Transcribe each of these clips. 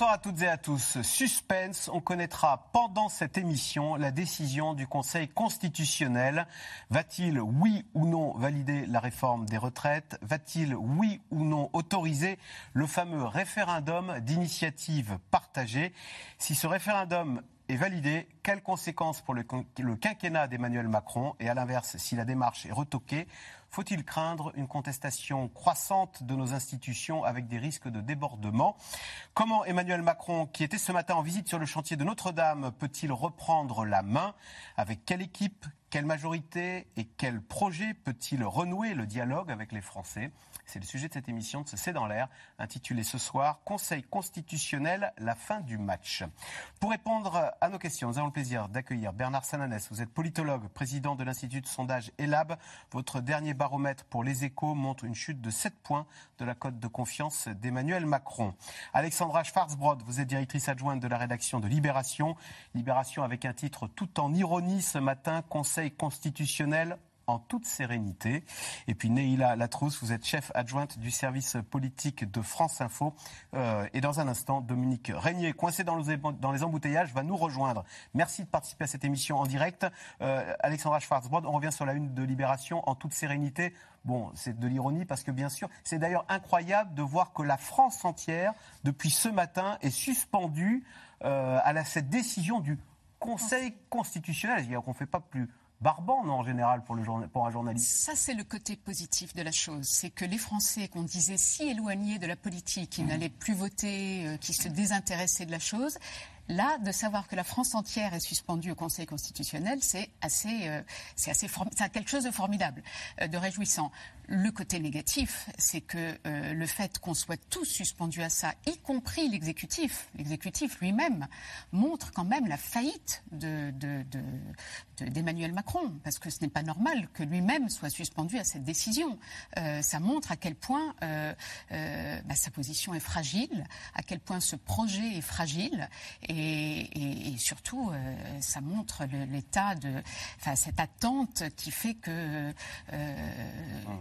Bonsoir à toutes et à tous. Suspense, on connaîtra pendant cette émission la décision du Conseil constitutionnel. Va-t-il, oui ou non, valider la réforme des retraites? Va-t-il, oui ou non, autoriser le fameux référendum d'initiative partagée? Si ce référendum est validé, quelles conséquences pour le, le quinquennat d'Emmanuel Macron. Et à l'inverse, si la démarche est retoquée, faut-il craindre une contestation croissante de nos institutions avec des risques de débordement? Comment Emmanuel Macron, qui était ce matin en visite sur le chantier de Notre-Dame, peut-il reprendre la main? Avec quelle équipe? Quelle majorité et quel projet peut-il renouer le dialogue avec les Français? C'est le sujet de cette émission de ce C'est dans l'air, intitulée ce soir Conseil constitutionnel, la fin du match. Pour répondre à nos questions, nous avons le plaisir d'accueillir Bernard Sananès. Vous êtes politologue, président de l'Institut de sondage ELAB. Votre dernier baromètre pour les échos montre une chute de 7 points de la cote de confiance d'Emmanuel Macron. Alexandra Schwarzbrod, vous êtes directrice adjointe de la rédaction de Libération. Libération avec un titre tout en ironie ce matin, Conseil constitutionnel en toute sérénité. Et puis Neila Latrousse, vous êtes chef adjointe du service politique de France Info. Euh, et dans un instant, Dominique Régnier, coincé dans les, embouteillages, va nous rejoindre. Merci de participer à cette émission en direct. Euh, Alexandra Schwarzbrod, on revient sur la une de Libération en toute sérénité. Bon, c'est de l'ironie parce que bien sûr, c'est d'ailleurs incroyable de voir que la France entière, depuis ce matin, est suspendue euh, à cette décision du Conseil constitutionnel. C'est-à-dire qu'on ne fait pas plus barbant, non, en général, pour, le pour un journaliste. Ça, c'est le côté positif de la chose. C'est que les Français qu'on disait si éloignés de la politique, qui mmh. n'allaient plus voter, euh, qui se désintéressaient de la chose, Là, de savoir que la France entière est suspendue au Conseil constitutionnel, c'est assez, euh, c'est assez, quelque chose de formidable, euh, de réjouissant. Le côté négatif, c'est que euh, le fait qu'on soit tous suspendus à ça, y compris l'exécutif, l'exécutif lui-même, montre quand même la faillite de, d'Emmanuel Macron, parce que ce n'est pas normal que lui-même soit suspendu à cette décision. ça montre à quel point bah, sa position est fragile, à quel point ce projet est fragile, et et, surtout, euh, ça montre l'état de, enfin, cette attente qui fait que, euh,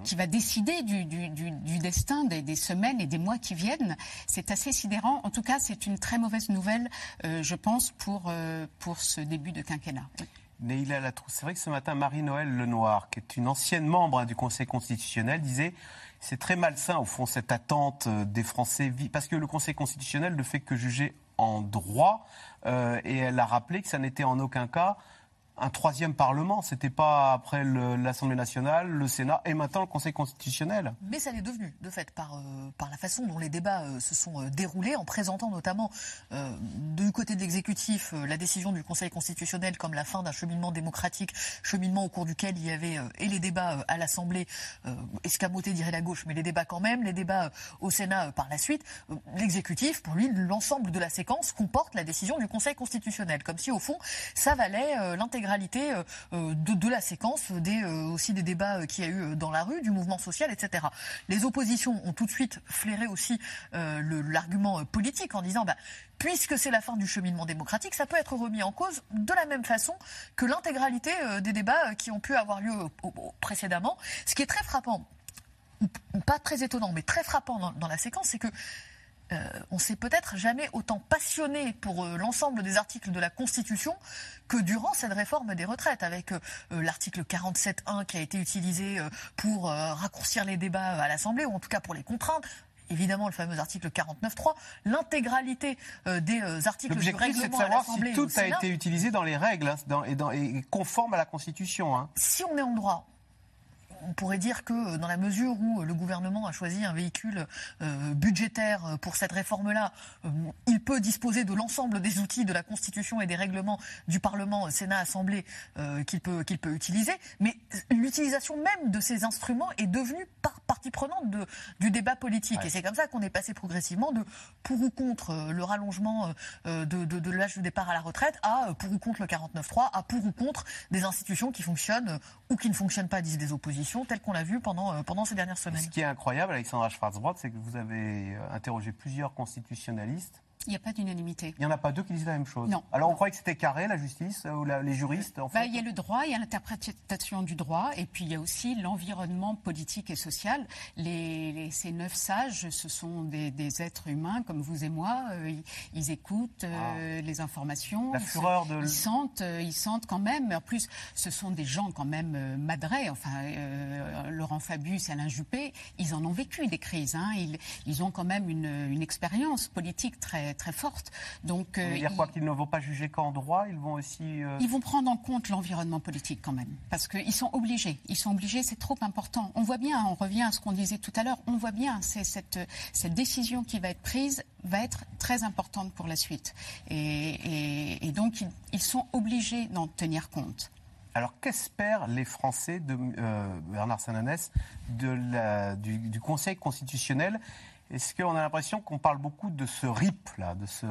qui va décider du, destin des, semaines et des mois qui viennent. C'est assez sidérant. En tout cas, c'est une très mauvaise nouvelle, euh, je pense, pour, pour ce début de quinquennat. Neila c'est vrai que ce matin, Marie-Noël Lenoir, qui est une ancienne membre hein, du Conseil constitutionnel, disait c'est très malsain, au fond, cette attente des Français, parce que le Conseil constitutionnel ne fait que juger en droit. Euh, et elle a rappelé que ça n'était en aucun cas un troisième Parlement. C'était pas après l'Assemblée nationale, le Sénat et maintenant le Conseil constitutionnel. Mais ça l'est devenu, de fait, par, euh, la façon dont les débats euh, se sont euh, déroulés, en présentant notamment du côté de l'exécutif la décision du Conseil constitutionnel comme la fin d'un cheminement démocratique, cheminement au cours duquel il y avait et les débats à l'Assemblée, escamotés dirait la gauche, mais les débats quand même, les débats au Sénat par la suite. L'exécutif, pour lui, l'ensemble de la séquence comporte la décision du Conseil constitutionnel, comme si au fond ça valait l'intégration euh, euh, de, la séquence, des, euh, aussi des débats qu'il y a eu dans la rue, du mouvement social, etc. Les oppositions ont tout de suite flairé aussi l'argument politique en disant bah, puisque c'est la fin du cheminement démocratique, ça peut être remis en cause de la même façon que l'intégralité des débats qui ont pu avoir lieu précédemment. Ce qui est très frappant, pas très étonnant, mais très frappant dans la séquence, c'est que euh, on s'est peut-être jamais autant passionné pour euh, l'ensemble des articles de la Constitution que durant cette réforme des retraites, avec euh, l'article 47.1 qui a été utilisé pour raccourcir les débats à l'Assemblée, ou en tout cas pour les contraindre, évidemment le fameux article 49.3, l'intégralité des articles du règlement c'est de savoir si tout a été utilisé dans les règles hein, et, conforme à la Constitution. Hein. Si on est en droit, on pourrait dire que euh, dans la mesure où euh, le gouvernement a choisi un véhicule euh, budgétaire pour cette réforme-là, il peut disposer de l'ensemble des outils de la Constitution et des règlements du Parlement, Sénat, Assemblée qu'il peut, qu'il peut utiliser. Mais l'utilisation même de ces instruments est devenue partie prenante de, du débat politique. Et c'est comme ça qu'on est passé progressivement de pour ou contre le rallongement de, de, de l'âge de départ à la retraite à pour ou contre le 49.3, à pour ou contre des institutions qui fonctionnent ou qui ne fonctionnent pas, disent des oppositions opposition, tel qu'on l'a vu pendant, pendant ces dernières semaines. Ce qui est incroyable, Alexandra Schwarzbrod, c'est que vous avez interrogé plusieurs constitutionnalistes il n'y a pas d'unanimité. Il n'y en a pas deux qui disent la même chose. Non. Alors on croyait que c'était carré, la justice, ou les juristes en bah, Il y a le droit, il y a l'interprétation du droit, et puis il y a aussi l'environnement politique et social. Les, ces neuf sages, ce sont des, êtres humains comme vous et moi. Euh, ils, écoutent euh, ah. les informations. La fureur de... Ils sentent, euh, ils sentent quand même. En plus, ce sont des gens quand même madrés. Enfin, Laurent Fabius Alain Juppé, ils en ont vécu des crises. Hein. Ils, ils, ont quand même une, une expérience politique très très, forte. Donc, euh, dire quoi Qu'ils ne vont pas juger qu'en droit, ils vont aussi... Euh, ils vont prendre en compte l'environnement politique quand même, parce qu'ils sont obligés. Ils sont obligés, c'est trop important. On voit bien, on revient à ce qu'on disait tout à l'heure, on voit bien, c'est cette, cette décision qui va être prise va être très importante pour la suite. Et, donc, ils, sont obligés d'en tenir compte. Alors, qu'espèrent les Français de euh, Bernard Sananès de la, du, du, Conseil constitutionnel est-ce qu'on a l'impression qu'on parle beaucoup de ce RIP, là, de ce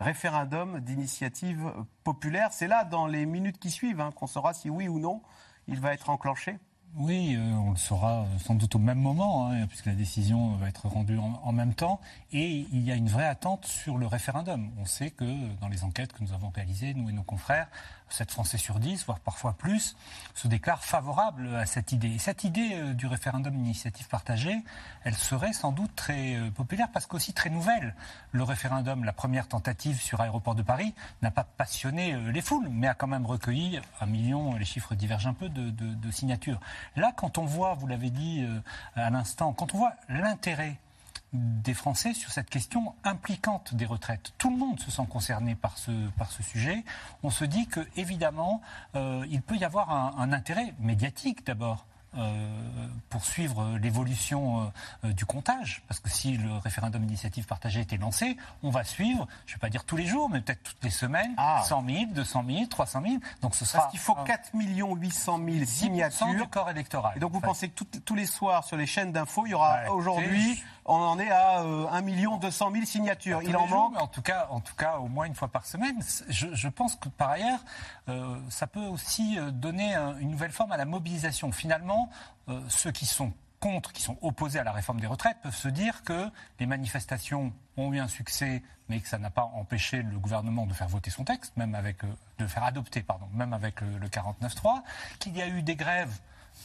référendum d'initiative populaire? C'est là, dans les minutes qui suivent, hein, qu'on saura si oui ou non il va être enclenché oui, euh, on le saura euh, sans doute au même moment, hein, puisque la décision va être rendue en, même temps. Et il y a une vraie attente sur le référendum. On sait que dans les enquêtes que nous avons réalisées, nous et nos confrères, 7 Français sur 10, voire parfois plus, se déclarent favorables à cette idée. Et cette idée euh, du référendum d'initiative partagée, elle serait sans doute très euh, populaire parce qu'aussi très nouvelle. Le référendum, la première tentative sur Aéroport de Paris, n'a pas passionné euh, les foules, mais a quand même recueilli un million, les chiffres divergent un peu, de, de signatures. Là, quand on voit, vous l'avez dit à l'instant, quand on voit l'intérêt des Français sur cette question impliquante des retraites. Tout le monde se sent concerné par ce, par ce sujet. On se dit que, évidemment, euh, il peut y avoir un intérêt médiatique d'abord euh, pour suivre l'évolution euh, du comptage. Parce que si le référendum d'initiative partagée était lancé, on va suivre, je ne vais pas dire tous les jours, mais peut-être toutes les semaines, 100 000, 200 000, 300 000. Donc ce sera. Parce qu'il faut 4 800 000 signatures. du corps électoral. Et donc vous pensez que tous les soirs sur les chaînes d'infos, il y aura aujourd'hui on en est à 1 euh, 200 000 signatures. Il en manque. en tout cas, en tout cas, au moins une fois par semaine. Je, pense que par ailleurs, euh, ça peut aussi euh, donner une nouvelle forme à la mobilisation. Finalement, ceux qui sont contre, qui sont opposés à la réforme des retraites, peuvent se dire que les manifestations ont eu un succès, mais que ça n'a pas empêché le gouvernement de faire voter son texte, même avec, de faire adopter, pardon, même avec le, le 49.3, qu'il y a eu des grèves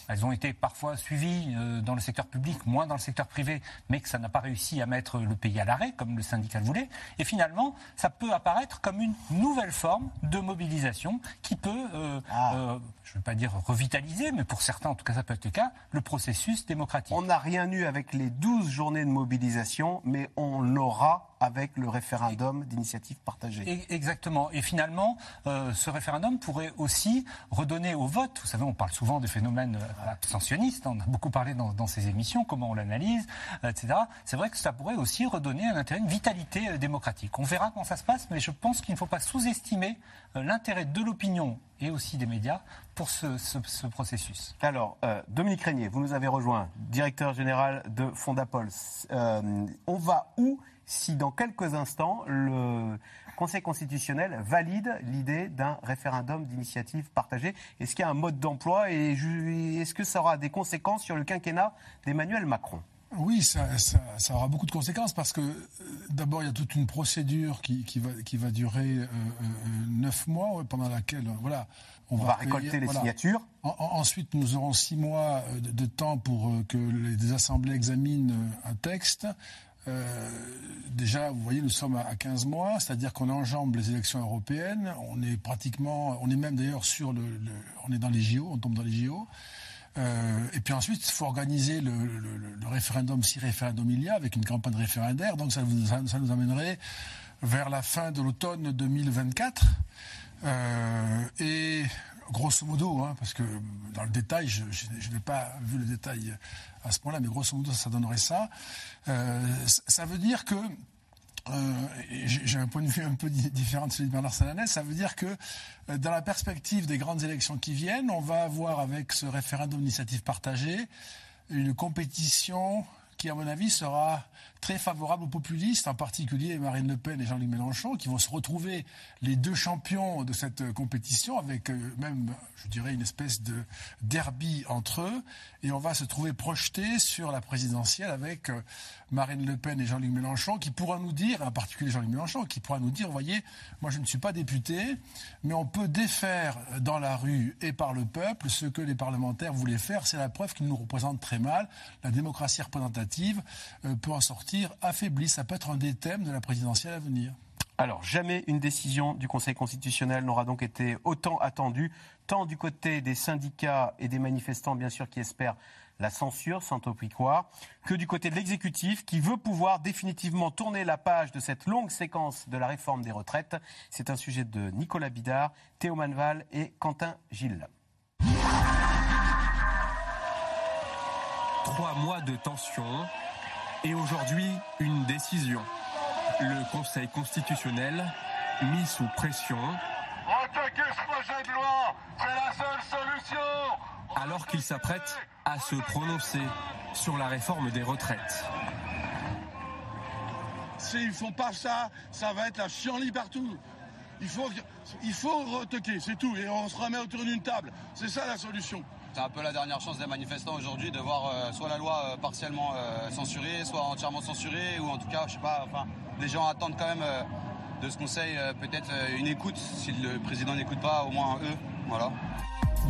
elles ont été parfois suivies euh, dans le secteur public, moins dans le secteur privé, mais que ça n'a pas réussi à mettre le pays à l'arrêt, comme le syndicat le voulait. Et finalement, ça peut apparaître comme une nouvelle forme de mobilisation qui peut, euh, ah. euh, je ne veux pas dire revitaliser, mais pour certains, en tout cas ça peut être le cas, le processus démocratique. On n'a rien eu avec les 12 journées de mobilisation, mais on l'aura avec le référendum d'initiative partagée. Exactement. Et finalement, euh, ce référendum pourrait aussi redonner au vote, vous savez, on parle souvent des phénomènes euh, abstentionnistes, on a beaucoup parlé dans, ces émissions, comment on l'analyse, euh, etc. C'est vrai que ça pourrait aussi redonner un intérêt, une vitalité démocratique. On verra comment ça se passe, mais je pense qu'il ne faut pas sous-estimer l'intérêt de l'opinion et aussi des médias pour ce, processus. Alors, Dominique Régnier, vous nous avez rejoint, directeur général de Fondapol. on va où si dans quelques instants, le Conseil constitutionnel valide l'idée d'un référendum d'initiative partagée? Est-ce qu'il y a un mode d'emploi et est-ce que ça aura des conséquences sur le quinquennat d'Emmanuel Macron? Oui, ça, aura beaucoup de conséquences parce que euh, d'abord il y a toute une procédure qui, va, qui va durer euh, euh, neuf mois pendant laquelle voilà on, va, récolter les signatures. ensuite, nous aurons six mois de, temps pour que les assemblées examinent un texte. Euh, déjà, vous voyez, nous sommes à 15 mois, c'est-à-dire qu'on enjambe les élections européennes. On est pratiquement, on est même d'ailleurs sur le, on est dans les JO, on tombe dans les JO. Euh, et puis ensuite, il faut organiser le, référendum, si référendum il y a, avec une campagne référendaire. Donc ça, ça, nous amènerait vers la fin de l'automne 2024. Euh, et grosso modo, hein, parce que dans le détail, je, n'ai pas vu le détail à ce point-là, mais grosso modo, ça donnerait ça. Euh, ça veut dire que euh, j'ai un point de vue un peu différent de celui de Bernard Salanès, ça veut dire que dans la perspective des grandes élections qui viennent, on va avoir avec ce référendum d'initiative partagée une compétition qui, à mon avis, sera très favorable aux populistes, en particulier Marine Le Pen et Jean-Luc Mélenchon, qui vont se retrouver les deux champions de cette compétition, avec euh, même, je dirais, une espèce de derby entre eux. Et on va se trouver projeté sur la présidentielle avec euh, Marine Le Pen et Jean-Luc Mélenchon, qui pourra nous dire, en particulier Jean-Luc Mélenchon, qui pourra nous dire, voyez, moi je ne suis pas député, mais on peut défaire dans la rue et par le peuple ce que les parlementaires voulaient faire. C'est la preuve qu'ils nous représentent très mal. La démocratie représentative euh, peut en sortir affaiblie. Ça peut être un des thèmes de la présidentielle à venir. Alors, jamais une décision du Conseil constitutionnel n'aura donc été autant attendue, tant du côté des syndicats et des manifestants, bien sûr, qui espèrent la censure, sans quoi, que du côté de l'exécutif qui veut pouvoir définitivement tourner la page de cette longue séquence de la réforme des retraites. C'est un sujet de Nicolas Bidard, Théo Manval et Quentin Gilles. Trois mois de tension et aujourd'hui une décision. Le Conseil constitutionnel mis sous pression. ce projet de loi, c'est la seule solution. Alors qu'il s'apprête à se prononcer sur la réforme des retraites. S'ils ne font pas ça, ça va être la chienlit partout. Il faut, il faut retoquer, c'est tout. Et on se remet autour d'une table. C'est ça la solution. C'est un peu la dernière chance des manifestants aujourd'hui de voir euh, soit la loi euh, partiellement euh, censurée, soit entièrement censurée, ou en tout cas, je sais pas, enfin, les gens attendent quand même de ce conseil peut-être une écoute. Si le président n'écoute pas, au moins eux. Voilà.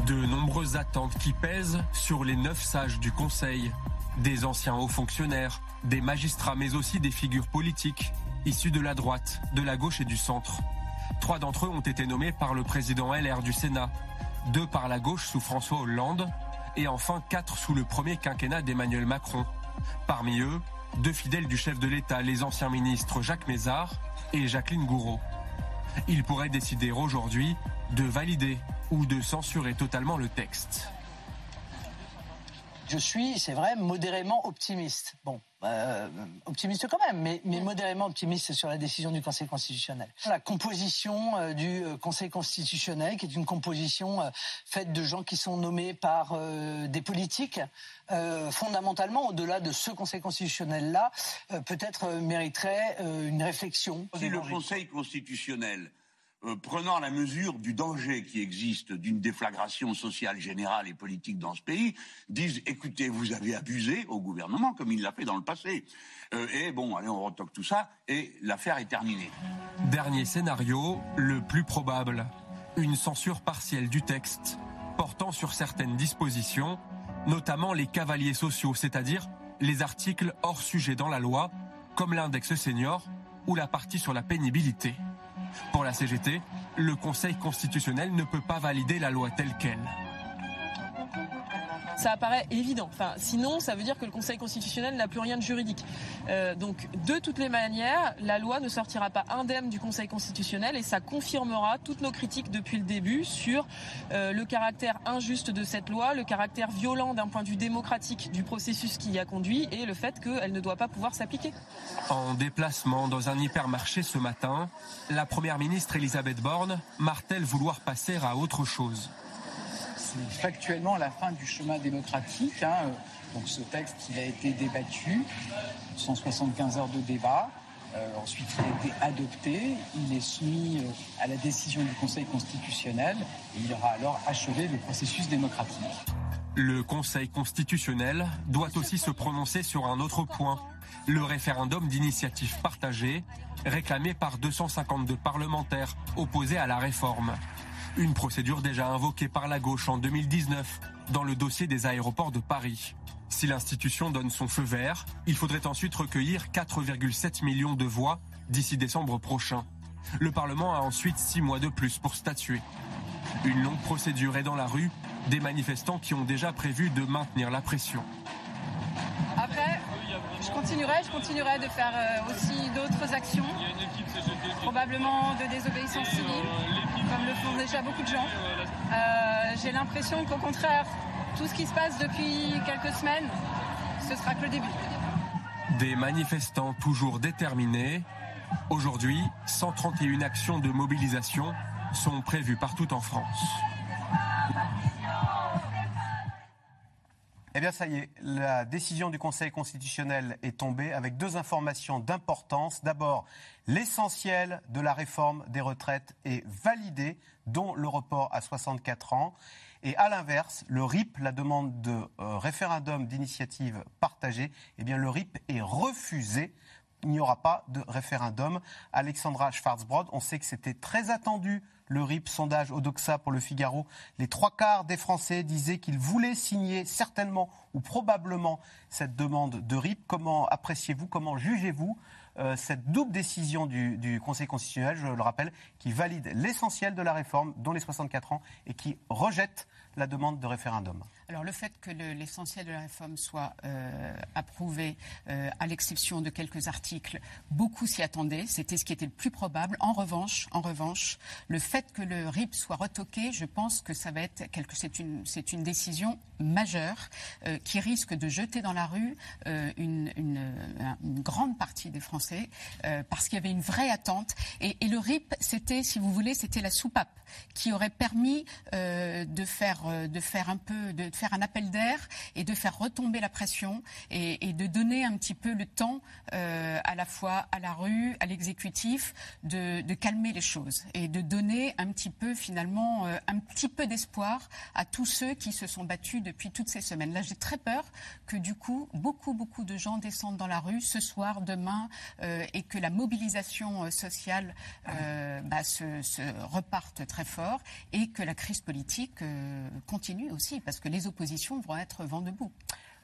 De nombreuses attentes qui pèsent sur les neuf sages du Conseil. Des anciens hauts fonctionnaires, des magistrats, mais aussi des figures politiques, issues de la droite, de la gauche et du centre. Trois d'entre eux ont été nommés par le président LR du Sénat, deux par la gauche sous François Hollande, et enfin quatre sous le premier quinquennat d'Emmanuel Macron. Parmi eux, deux fidèles du chef de l'État, les anciens ministres Jacques Mézard et Jacqueline Gouraud. Ils pourraient décider aujourd'hui de valider ou de censurer totalement le texte. Je suis, c'est vrai, modérément optimiste. Bon, euh, optimiste quand même, mais, modérément optimiste sur la décision du Conseil constitutionnel. La composition euh, du euh, Conseil constitutionnel, qui est une composition faite de gens qui sont nommés par des politiques, fondamentalement, au-delà de ce Conseil constitutionnel-là, peut-être mériterait une réflexion. Si le Conseil constitutionnel euh, prenant la mesure du danger qui existe d'une déflagration sociale générale et politique dans ce pays, disent écoutez, vous avez abusé au gouvernement comme il l'a fait dans le passé. Euh, et bon, allez, on retoque tout ça et l'affaire est terminée. Dernier scénario, le plus probable. Une censure partielle du texte, portant sur certaines dispositions, notamment les cavaliers sociaux, c'est-à-dire les articles hors sujet dans la loi, comme l'index senior ou la partie sur la pénibilité. Pour la CGT, le Conseil constitutionnel ne peut pas valider la loi telle qu'elle ça apparaît évident. Sinon, ça veut dire que le Conseil constitutionnel n'a plus rien de juridique. Euh, donc, de toutes les manières, la loi ne sortira pas indemne du Conseil constitutionnel et ça confirmera toutes nos critiques depuis le début sur euh, le caractère injuste de cette loi, le caractère violent d'un point de vue démocratique du processus qui y a conduit et le fait qu'elle ne doit pas pouvoir s'appliquer. En déplacement dans un hypermarché ce matin, la Première ministre Elisabeth Borne martèle vouloir passer à autre chose c'est factuellement la fin du chemin démocratique. Hein. Donc ce texte, a été débattu, 175 heures de débat. Euh, ensuite, il a été adopté, il est soumis euh, à la décision du Conseil constitutionnel et il aura alors achevé le processus démocratique. Le Conseil constitutionnel doit aussi se prononcer sur un autre point, le référendum d'initiative partagée, réclamé par 252 parlementaires opposés à la réforme. Une procédure déjà invoquée par la gauche en 2019 dans le dossier des aéroports de Paris. Si l'institution donne son feu vert, il faudrait ensuite recueillir 4,7 millions de voix d'ici décembre prochain. Le Parlement a ensuite six mois de plus pour statuer. Une longue procédure est dans la rue, des manifestants qui ont déjà prévu de maintenir la pression. Je continuerai, je continuerai de faire euh, aussi d'autres actions, probablement de désobéissance civile, comme le font déjà beaucoup de gens. Euh, j'ai l'impression qu'au contraire, tout ce qui se passe depuis quelques semaines, ce sera que le début. Des manifestants toujours déterminés. Aujourd'hui, 131 actions de mobilisation sont prévues partout en France. Eh bien, ça y est, la décision du Conseil constitutionnel est tombée avec deux informations d'importance. D'abord, l'essentiel de la réforme des retraites est validé, dont le report à 64 ans. Et à l'inverse, le RIP, la demande de euh, référendum d'initiative partagée, eh bien, le RIP est refusé. Il n'y aura pas de référendum. Alexandra Schwarzbrod, on sait que c'était très attendu le RIP, sondage Odoxa pour le Figaro, les trois quarts des Français disaient qu'ils voulaient signer certainement ou probablement cette demande de RIP. Comment appréciez-vous, comment jugez-vous euh, cette double décision du, du, Conseil constitutionnel, je le rappelle, qui valide l'essentiel de la réforme, dont les 64 ans, et qui rejette la demande de référendum? Alors le fait que l'essentiel de la réforme soit euh, approuvé, euh, à l'exception de quelques articles, beaucoup s'y attendaient. C'était ce qui était le plus probable. En revanche, en revanche, le fait que le RIP soit retoqué, je pense que ça va être quelque, c'est une, décision majeure euh, qui risque de jeter dans la rue une, grande partie des Français parce qu'il y avait une vraie attente. Et, le RIP, c'était, si vous voulez, c'était la soupape qui aurait permis de faire de faire un peu, de faire un appel d'air et de faire retomber la pression et, de donner un petit peu le temps euh, à la fois à la rue, à l'exécutif, de, de, calmer les choses et de donner un petit peu finalement euh, un petit peu d'espoir à tous ceux qui se sont battus depuis toutes ces semaines. Là, j'ai très peur que du coup beaucoup beaucoup de gens descendent dans la rue ce soir, demain euh, et que la mobilisation sociale bah, se, se, reparte très fort et que la crise politique continue aussi, parce que les oppositions vont être vent debout.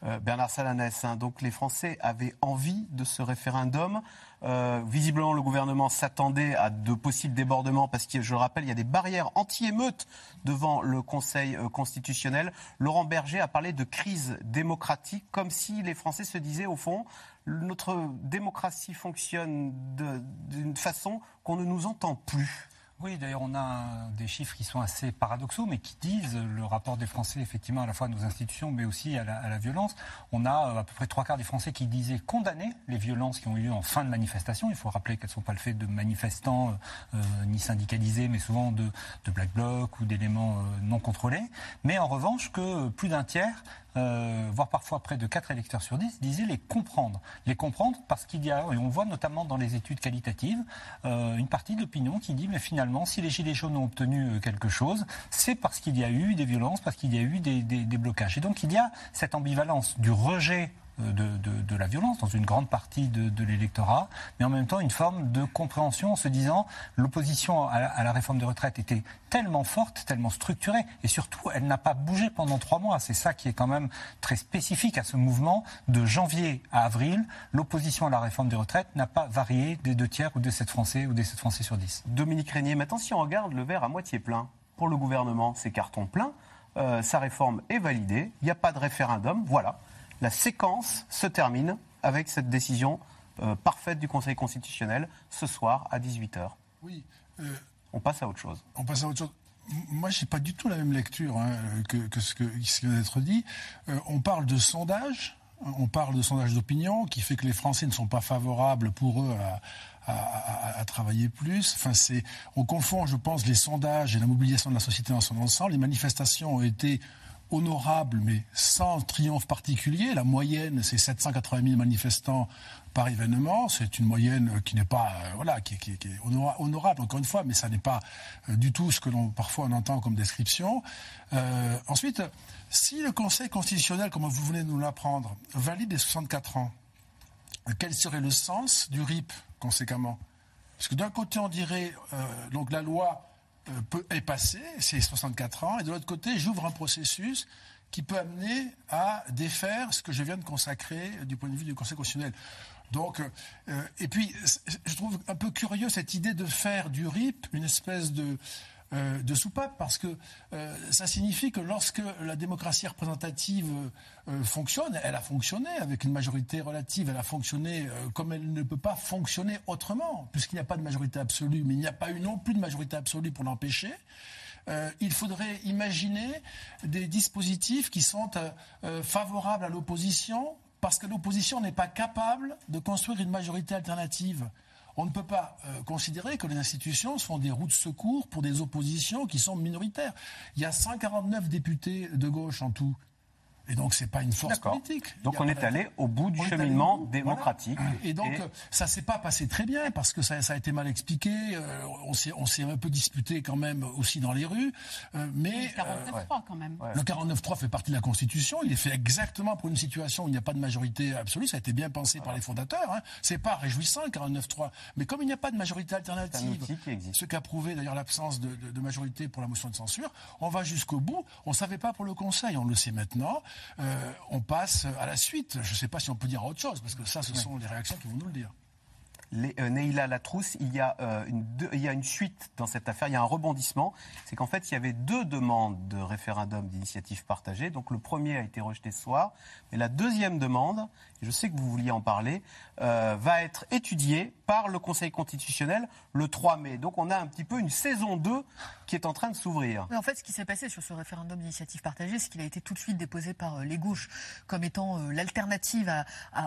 Euh, Bernard Salanès, hein, donc les Français avaient envie de ce référendum. Euh, visiblement, le gouvernement s'attendait à de possibles débordements parce que, je le rappelle, il y a des barrières anti-émeutes devant le Conseil euh, constitutionnel. Laurent Berger a parlé de crise démocratique, comme si les Français se disaient, au fond, notre démocratie fonctionne d'une façon qu'on ne nous entend plus. Oui, d'ailleurs, on a des chiffres qui sont assez paradoxaux, mais qui disent le rapport des Français, effectivement, à la fois à nos institutions, mais aussi à la, violence. On a euh, à peu près trois quarts des Français qui disaient condamner les violences qui ont eu lieu en fin de manifestation. Il faut rappeler qu'elles ne sont pas le fait de manifestants euh, ni syndicalisés, mais souvent de, black blocs ou d'éléments euh, non contrôlés. Mais en revanche, que plus d'un tiers euh, voire parfois près de 4 électeurs sur 10, disaient les comprendre. Les comprendre parce qu'il y a, et on voit notamment dans les études qualitatives, euh, une partie de l'opinion qui dit, mais finalement, si les Gilets jaunes ont obtenu quelque chose, c'est parce qu'il y a eu des violences, parce qu'il y a eu des blocages. Et donc il y a cette ambivalence du rejet de, de, de, la violence dans une grande partie de, de l'électorat, mais en même temps une forme de compréhension en se disant l'opposition à, la réforme des retraites était tellement forte, tellement structurée, et surtout elle n'a pas bougé pendant trois mois. C'est ça qui est quand même très spécifique à ce mouvement. De janvier à avril, l'opposition à la réforme des retraites n'a pas varié des deux tiers ou des sept Français ou des sept Français sur dix. Dominique Régnier, maintenant si on regarde le verre à moitié plein, pour le gouvernement c'est carton plein, euh, sa réforme est validée, il n'y a pas de référendum, voilà la séquence se termine avec cette décision euh, parfaite du Conseil constitutionnel ce soir à 18h. Oui. Euh, on passe à autre chose. On passe à autre chose. Moi, je n'ai pas du tout la même lecture hein, que, que, ce, qui vient d'être dit. Euh, on parle de sondage, on parle de sondage d'opinion qui fait que les Français ne sont pas favorables pour eux à, à, à, à travailler plus. Enfin, c'est, on confond, je pense, les sondages et la mobilisation de la société dans son ensemble. Les manifestations ont été honorable, mais sans triomphe particulier. La moyenne, c'est 780 000 manifestants par événement. C'est une moyenne qui n'est pas, euh, voilà, qui, est honorable, encore une fois, mais ça n'est pas euh, du tout ce que l'on parfois on entend comme description. Euh, ensuite, si le Conseil constitutionnel, comme vous venez de nous l'apprendre, valide les 64 ans, quel serait le sens du RIP conséquemment? Parce que d'un côté, on dirait, euh, donc la loi peut, est passé, c'est 64 ans, et de l'autre côté, j'ouvre un processus qui peut amener à défaire ce que je viens de consacrer du point de vue du Conseil constitutionnel. Donc, euh, et puis, je trouve un peu curieux cette idée de faire du RIP une espèce de, euh, de soupape, parce que euh, ça signifie que lorsque la démocratie représentative euh, fonctionne, elle a fonctionné avec une majorité relative, elle a fonctionné euh, comme elle ne peut pas fonctionner autrement, puisqu'il n'y a pas de majorité absolue, mais il n'y a pas eu non plus de majorité absolue pour l'empêcher. Il faudrait imaginer des dispositifs qui sont favorables à l'opposition, parce que l'opposition n'est pas capable de construire une majorité alternative. On ne peut pas euh, considérer que les institutions sont des roues de secours pour des oppositions qui sont minoritaires. Il y a 149 députés de gauche en tout. Et donc, c'est pas une force politique. Donc on est allé au bout du On cheminement bout, démocratique. voilà. Et donc, Et- euh, ça s'est pas passé très bien parce que ça, ça a été mal expliqué. euh, on s'est on s'est un peu disputé quand même aussi dans les rues. euh, mais Le 49.3 quand même. le 49.3 fait partie de la Constitution. Il est fait exactement pour une situation où il n'y a pas de majorité absolue. Ça a été bien pensé par les fondateurs. Hein. C'est pas réjouissant le 49.3. Mais comme il n'y a pas de majorité alternative, ce qu'a prouvé d'ailleurs l'absence de, de- de majorité pour la motion de censure, on va jusqu'au bout. On ne savait pas pour le Conseil, on le sait maintenant. Euh, on passe à la suite. Je ne sais pas si on peut dire autre chose, parce que ça, ce sont les réactions qui vont nous le dire. Les, euh, Neila Latrousse, il y, a, euh, il y a une suite dans cette affaire, il y a un rebondissement. C'est qu'en fait, il y avait deux demandes de référendum d'initiative partagée. Donc le premier a été rejeté ce soir, mais la deuxième demande, je sais que vous vouliez en parler, euh, va être étudiée par le Conseil constitutionnel le 3 mai. Donc on a un petit peu une saison 2 qui est en train de s'ouvrir. En fait, ce qui s'est passé sur ce référendum d'initiative partagée, c'est qu'il a été tout de suite déposé par euh, les gauches comme étant l'alternative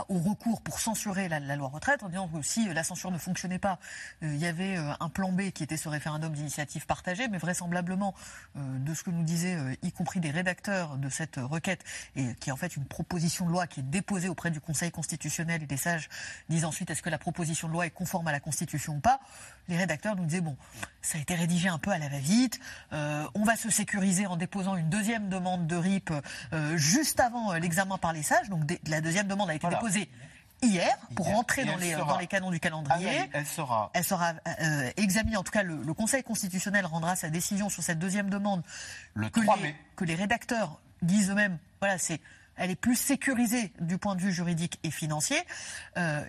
au recours pour censurer la, loi retraite, en disant que si la censure ne fonctionnait pas, euh, il y avait euh, un plan B qui était ce référendum d'initiative partagée, mais vraisemblablement, euh, de ce que nous disaient, y compris des rédacteurs de cette requête, et qui est en fait une proposition de loi qui est déposée auprès du Conseil constitutionnel, et des sages disent ensuite est-ce que la proposition de loi est conforme à la Constitution ou pas, les rédacteurs nous disaient bon, ça a été rédigé un peu à la va-vite, euh, on va se sécuriser en déposant une deuxième demande de RIP euh, juste avant l'examen par les sages, donc la deuxième demande a été Voilà. déposée hier pour Hier. rentrer dans les, sera dans les canons du calendrier. Analyse- Elle sera Elle sera euh, examinée, en tout cas le, le Conseil constitutionnel rendra sa décision sur cette deuxième demande le que 3 les, mai. que les rédacteurs disent eux-mêmes, voilà, c'est elle est plus sécurisée du point de vue juridique et financier, euh,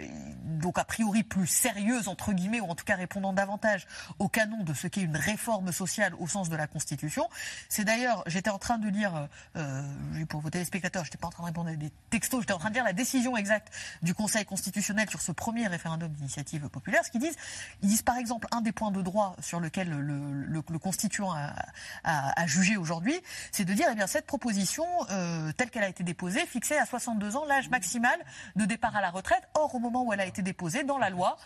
donc a priori plus sérieuse entre guillemets, ou en tout cas répondant davantage au canon de ce qu'est une réforme sociale au sens de la Constitution. C'est d'ailleurs, j'étais en train de lire, euh, pour vos téléspectateurs, j'étais pas en train de répondre à des textos, j'étais en train de lire la décision exacte du Conseil constitutionnel sur ce premier référendum d'initiative populaire, ce qu'ils disent, ils disent par exemple un des points de droit sur lequel le, constituant a, jugé aujourd'hui, c'est de dire, eh bien, cette proposition, euh, telle qu'elle a été déposée, fixait à 62 ans l'âge maximal de départ à la retraite. Or, au moment où elle a été déposée dans la loi,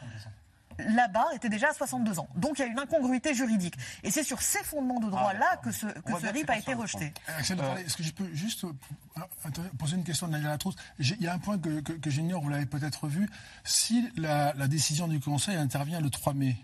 la barre était déjà à 62 ans. Donc il y a une incongruité juridique. Et c'est sur ces fondements de droit-là que ce, que ce RIP a été rejeté. Axel, Euh, est-ce que je peux juste euh, poser une question à Nadia Latrousse Il y a un point que, que- que j'ignore, vous l'avez peut-être vu. Si la, la décision du Conseil intervient le 3 mai,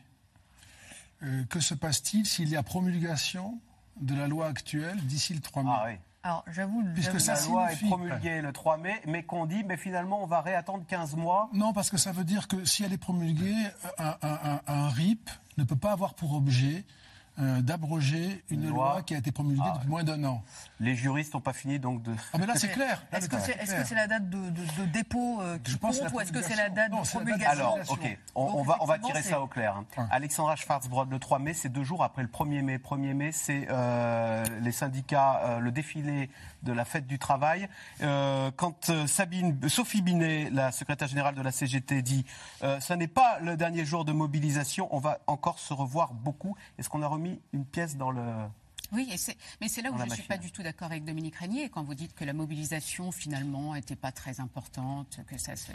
euh, que se passe-t-il s'il y a promulgation de la loi actuelle d'ici le 3 mai? Ah oui. Alors j'avoue, Puisque ça, La loi est promulguée le 3 mai, mais qu'on dit, mais finalement, on va réattendre 15 mois. Non, parce que ça veut dire que si elle est promulguée, un, un- un- un RIP ne peut pas avoir pour objet euh, d'abroger une loi. loi. qui a été promulguée Ah, depuis moins d'un an. Les juristes n'ont pas fini donc de. Ah mais là c'est clair. Est-ce que c'est la date de, de- de dépôt euh, qui Je pense compte ou est-ce que c'est la date Non, de promulgation Alors, ok, on, Donc, on va, on va tirer ça au clair. hein. Alexandra Schwarzbrod, le 3 mai, c'est deux jours après le 1er mai. 1er mai, c'est euh, les syndicats, euh, le défilé de la fête du travail. Euh, quand euh, Sabine, Sophie Binet, la secrétaire générale de la CGT, dit euh, ce n'est pas le dernier jour de mobilisation, on va encore se revoir beaucoup. Est-ce qu'on a remis une pièce dans le. Oui, et mais c'est là où je ne suis pas du tout d'accord avec Dominique Régnier quand vous dites que la mobilisation finalement n'était pas très importante, que ça se.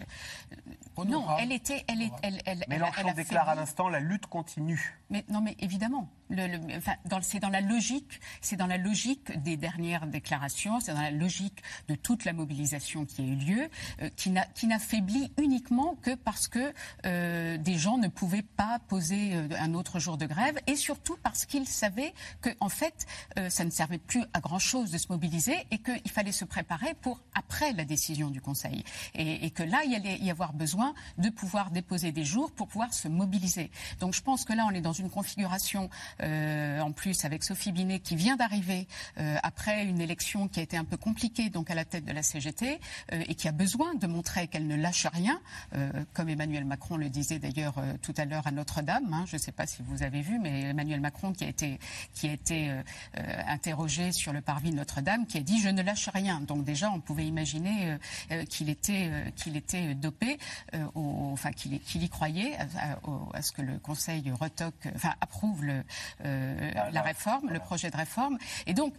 On non, aura. elle était, elle est, elle, elle, elle, a- Mélenchon elle a déclare à l'instant la lutte continue. Mais non, mais évidemment, le, le- enfin, c'est dans la logique, c'est dans la logique des dernières déclarations, c'est dans la logique de toute la mobilisation qui a eu lieu, euh, qui n'a qui n'a faibli uniquement que parce que euh, des gens ne pouvaient pas poser euh, un autre jour de grève, et surtout parce qu'ils savaient que en fait, euh, ça ne servait plus à grand chose de se mobiliser et qu'il fallait se préparer pour après la décision du Conseil, et, et que là, il allait y avoir besoin de pouvoir déposer des jours pour pouvoir se mobiliser. Donc je pense que là, on est dans une configuration, en plus avec Sophie Binet qui vient d'arriver euh, après une élection qui a été un peu compliquée, donc à la tête de la CGT, euh, et qui a besoin de montrer qu'elle ne lâche rien, euh, comme Emmanuel Macron le disait d'ailleurs euh, tout à l'heure à Notre-Dame. hein. je ne sais pas si vous avez vu, mais Emmanuel Macron qui a été, qui a été euh, euh, interrogé sur le parvis de Notre-Dame, qui a dit je ne lâche rien. Donc déjà, on pouvait imaginer euh, euh, qu'il était, euh, qu'il était dopé, euh, enfin qu'il y- croyait à, à ce que le Conseil retoque, enfin approuve le, la réforme, le projet de réforme. Et donc,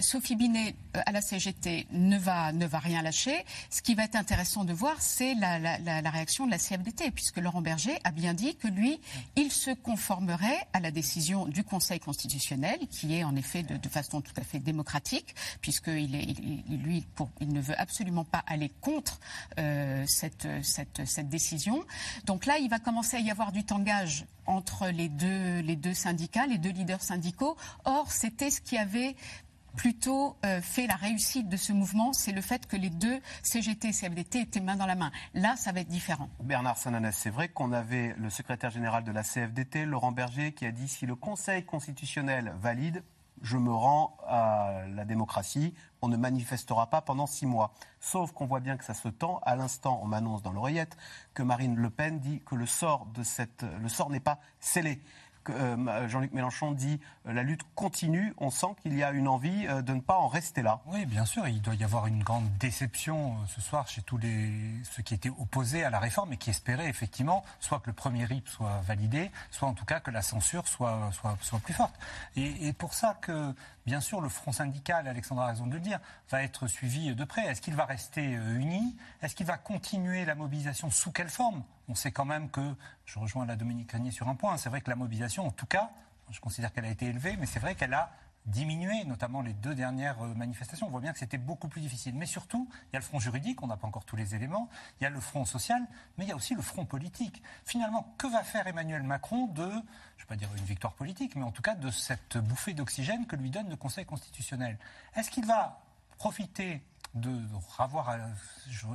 Sophie Binet, à la CGT, ne va, ne va rien lâcher. Ce qui va être intéressant de voir, c'est la, la, réaction de la CFDT, puisque Laurent Berger a bien dit que lui, il se conformerait à la décision du Conseil constitutionnel, qui est en effet de, de façon tout à fait démocratique, puisqu'il est, il, lui, pour, il ne veut absolument pas aller contre euh, cette, cette, cette décision. Donc là, il va commencer à y avoir du tangage entre les deux, syndicats, les deux leaders syndicaux. Or, c'était ce qui avait plutôt euh, fait la réussite de ce mouvement, c'est le fait que les deux CGT et CFDT étaient main dans la main. Là, ça va être différent. Bernard Sananès, c'est vrai qu'on avait le secrétaire général de la CFDT, Laurent Berger, qui a dit si le Conseil constitutionnel valide, je me rends à la démocratie, on ne manifestera pas pendant six mois. Sauf qu'on voit bien que ça se tend. À l'instant, on m'annonce dans l'oreillette que Marine Le Pen dit que le sort cette, le sort n'est pas scellé. Euh, Jean-Luc Mélenchon dit euh, la lutte continue, on sent qu'il y a une envie euh, de ne pas en rester là. Oui, bien sûr, il doit y avoir une grande déception ce soir chez tous les, ceux qui étaient opposés à la réforme et qui espéraient effectivement soit que le premier RIP soit validé, soit en tout cas que la censure soit, soit, soit plus forte. Et, et pour ça que, bien sûr, le front syndical, Alexandre a raison de le dire, va être suivi de près. Est-ce qu'il va rester uni? Est-ce qu'il va continuer la mobilisation Sous quelle forme? On sait quand même que, je rejoins la Dominique Régnier sur un point, c'est vrai que la mobilisation, en tout cas, je considère qu'elle a été élevée, mais c'est vrai qu'elle a diminué, notamment les deux dernières euh, manifestations. On voit bien que c'était beaucoup plus difficile. Mais surtout, il y a le front juridique, on n'a pas encore tous les éléments, il y a le front social, mais il y a aussi le front politique. Finalement, que va faire Emmanuel Macron de, je ne vais pas dire une victoire politique, mais en tout cas de cette bouffée d'oxygène que lui donne le Conseil constitutionnel? Est-ce qu'il va profiter de avoir, euh,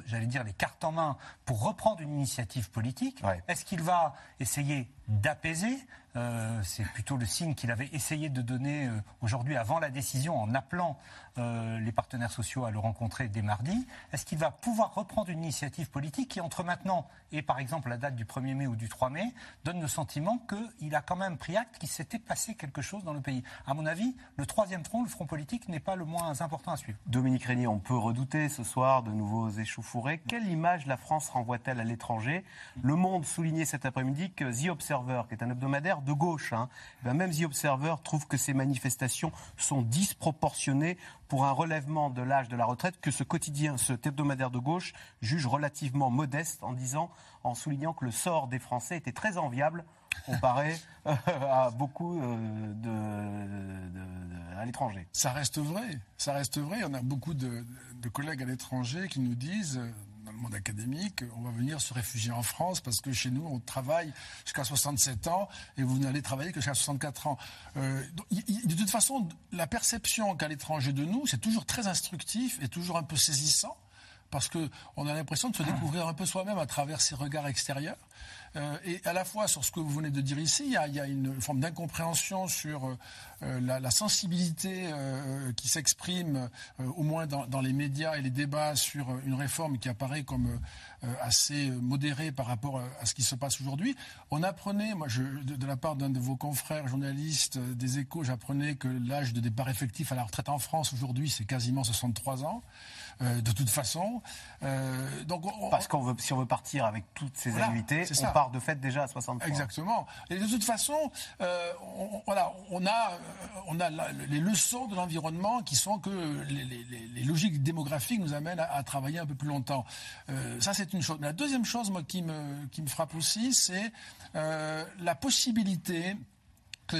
j'allais dire, les cartes en main pour reprendre une initiative politique? Est-ce qu'il va essayer d'apaiser euh, c'est plutôt le signe qu'il avait essayé de donner euh, aujourd'hui avant la décision en appelant euh, les partenaires sociaux à le rencontrer dès mardi. Est-ce qu'il va pouvoir reprendre une initiative politique qui, entre maintenant et par exemple la date du 1er mai ou du 3 mai, donne le sentiment qu'il a quand même pris acte qu'il s'était passé quelque chose dans le pays? À mon avis, le troisième front, le front politique, n'est pas le moins important à suivre. Dominique Régnier, on peut redouter ce soir de nouveaux échauffourés. Quelle image la France renvoie-t-elle à l'étranger? Le Monde soulignait cet après-midi que The Observer, qui est un hebdomadaire de gauche, hein, ben même The Observer trouve que ces manifestations sont disproportionnées pour un relèvement de l'âge de la retraite que ce quotidien, ce hebdomadaire de gauche, juge relativement modeste en disant, en soulignant que le sort des Français était très enviable comparé euh, à beaucoup euh, de, à l'étranger. Ça reste vrai, ça reste vrai. On a beaucoup de collègues à l'étranger qui nous disent monde académique, on va venir se réfugier en France parce que chez nous, on travaille jusqu'à 67 ans et vous n'allez travailler que jusqu'à 64 ans. Euh, de toute façon, la perception qu'à l'étranger de nous, c'est toujours très instructif et toujours un peu saisissant parce qu'on a l'impression de se découvrir un peu soi-même à travers ces regards extérieurs. Euh, et à la fois sur ce que vous venez de dire ici, il y a, une forme d'incompréhension sur euh, euh, la, sensibilité qui s'exprime, au moins dans, les médias et les débats sur une réforme qui apparaît comme assez modérée par rapport à ce qui se passe aujourd'hui. On apprenait, moi, de, la part d'un de vos confrères journalistes des Échos, j'apprenais que l'âge de départ effectif à la retraite en France aujourd'hui, c'est quasiment 63 ans. De toute façon. donc Parce qu'on veut, si on veut partir avec toutes ces voilà, on part de fait déjà à 63. Exactement. Et de toute façon, euh, on, voilà, on a, euh, on a les leçons de l'environnement qui sont que les, logiques démographiques nous amènent à, travailler un peu plus longtemps. Euh, ça, c'est une chose. la deuxième chose, moi, qui me, qui me frappe aussi, c'est la possibilité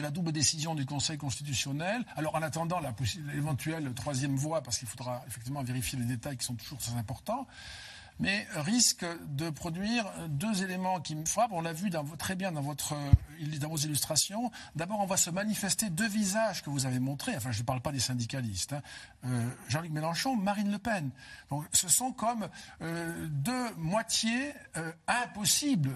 la double décision du Conseil constitutionnel, alors en attendant l'éventuelle troisième voie, parce qu'il faudra effectivement vérifier les détails qui sont toujours très importants, mais risque de produire deux éléments qui me frappent. On l'a vu très bien dans, votre, dans vos illustrations. D'abord, on va se manifester deux visages que vous avez montrés. Enfin, je ne parle pas des syndicalistes. Hein. Euh, Jean-Luc Mélenchon, Marine Le Pen. Donc, ce sont comme euh, deux moitiés euh, impossibles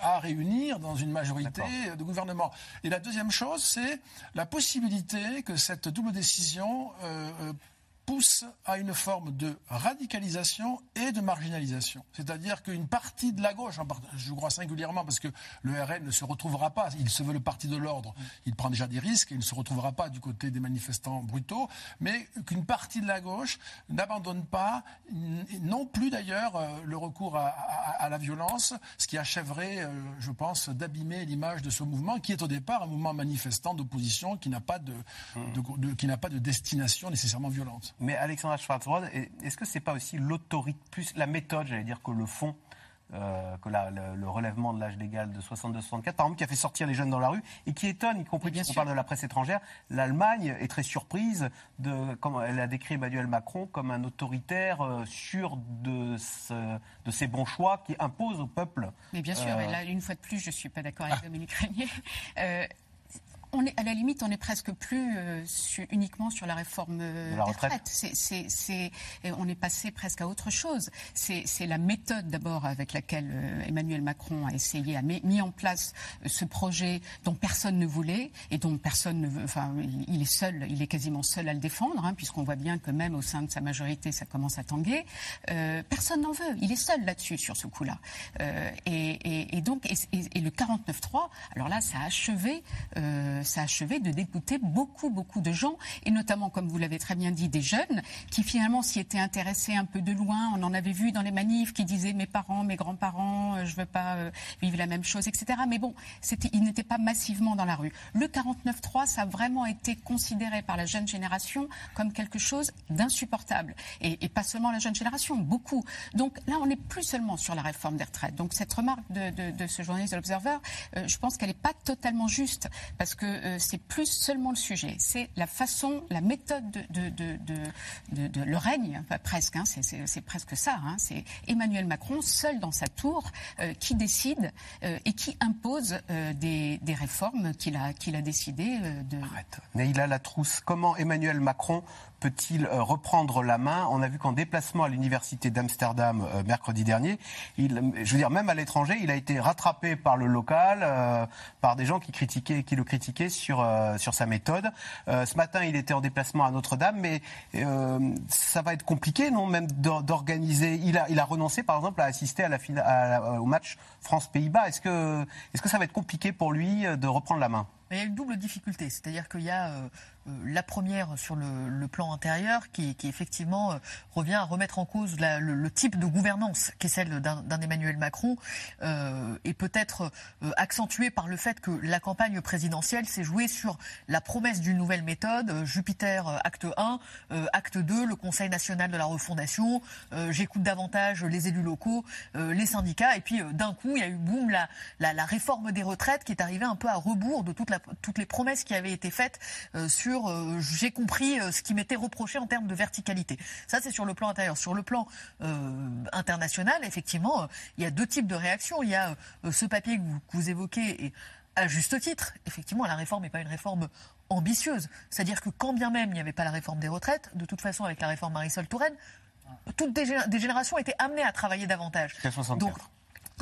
à réunir dans une majorité de gouvernement. Et la deuxième chose, c'est la possibilité que cette double décision pousse à une forme de radicalisation et de marginalisation. C'est-à-dire qu'une partie de la gauche, je crois singulièrement parce que le RN ne se retrouvera pas, il se veut le parti de l'ordre, il prend déjà des risques, il ne se retrouvera pas du côté des manifestants brutaux, mais qu'une partie de la gauche n'abandonne pas, non plus d'ailleurs, euh, le recours à, la violence, ce qui achèverait, euh, je pense, d'abîmer l'image de ce mouvement qui est au départ un mouvement manifestant d'opposition qui n'a pas de, qui n'a pas de destination nécessairement violente. Mais Alexandra Schwarzbrod, est-ce que c'est pas aussi l'autorité, plus la méthode, j'allais dire, que le fond euh, que le, relèvement de l'âge légal de 62-64, par exemple, qui a fait sortir les jeunes dans la rue et qui étonne, y compris on parle de la presse étrangère. L'Allemagne est très surprise de, comme elle a décrit Emmanuel Macron comme un autoritaire euh, sûr de, de ses bons choix qui impose au peuple. Mais bien sûr, et euh, là, une fois de plus, je ne suis pas d'accord avec Dominique Régnier on est, à la limite, on est presque plus euh, uniquement sur la réforme euh, des retraites. on est passé presque à autre chose. C'est la méthode d'abord avec laquelle euh, Emmanuel Macron a essayé, a mis, en place ce projet dont personne ne voulait et dont personne ne veut. Enfin, il est seul, il est quasiment seul à le défendre, hein, puisqu'on voit bien que même au sein de sa majorité, ça commence à tanguer. personne n'en veut. Il est seul là-dessus, sur ce coup-là. Et, donc, et, le 49-3, alors là, ça a achevé ça a achevé de dégoûter beaucoup, beaucoup de gens, et notamment, comme vous l'avez très bien dit, des jeunes qui finalement s'y étaient intéressés un peu de loin. On en avait vu dans les manifs qui disaient mes parents, mes grands-parents, euh, je ne veux pas euh, vivre la même chose, etc. Mais bon, ils n'étaient pas massivement dans la rue. Le 49-3, ça a vraiment été considéré par la jeune génération comme quelque chose d'insupportable. Et, pas seulement la jeune génération, beaucoup. Donc là, on n'est plus seulement sur la réforme des retraites. Donc cette remarque de, ce journaliste de l'Observer, euh, je pense qu'elle n'est pas totalement juste. Parce que euh, c'est plus seulement le sujet, c'est la façon, la méthode de, de, le règne, presque, hein, c'est presque ça. Hein, c'est Emmanuel Macron seul dans sa tour euh, qui décide euh, et qui impose des, réformes qu'il a, qu'il a décidé de. Arrête. Neila Latrousse, comment Emmanuel Macron peut-il reprendre la main? On a vu qu'en déplacement à l'université d'Amsterdam mercredi dernier, je veux dire, même à l'étranger, il a été rattrapé par le local, par des gens qui critiquaient, qui le critiquaient sur, euh, sur sa méthode. Euh, ce matin, il était en déplacement à Notre-Dame, mais euh, ça va être compliqué, non, même d'organiser. Il a, il a renoncé, par exemple, à assister au match France-Pays-Bas. Est-ce que, est -ce que ça va être compliqué pour lui de reprendre la main? Il y a une double difficulté, c'est-à-dire qu'il y a euh, la première sur le, plan intérieur qui, effectivement euh, revient à remettre en cause le, type de gouvernance qui est celle d'un Emmanuel Macron euh, et peut-être accentuée par le fait que la campagne présidentielle s'est jouée sur la promesse d'une nouvelle méthode, Jupiter acte 1, acte 2, le Conseil national de la refondation, j'écoute davantage les élus locaux, les syndicats et puis d'un coup il y a eu boum la, la, réforme des retraites qui est arrivée un peu à rebours de toute la, toutes les promesses qui avaient été faites sur euh, j'ai compris euh, ce qui m'était reproché en termes de verticalité. Ça, c'est sur le plan intérieur. Sur le plan euh, international, effectivement, il y a deux types de réactions. Il y a ce papier que vous, évoquez, et à juste titre, effectivement, la réforme n'est pas une réforme ambitieuse. C'est-à-dire que quand bien même il n'y avait pas la réforme des retraites, de toute façon, avec la réforme Marisol Touraine, toutes des, générations étaient amenées à travailler davantage. Donc,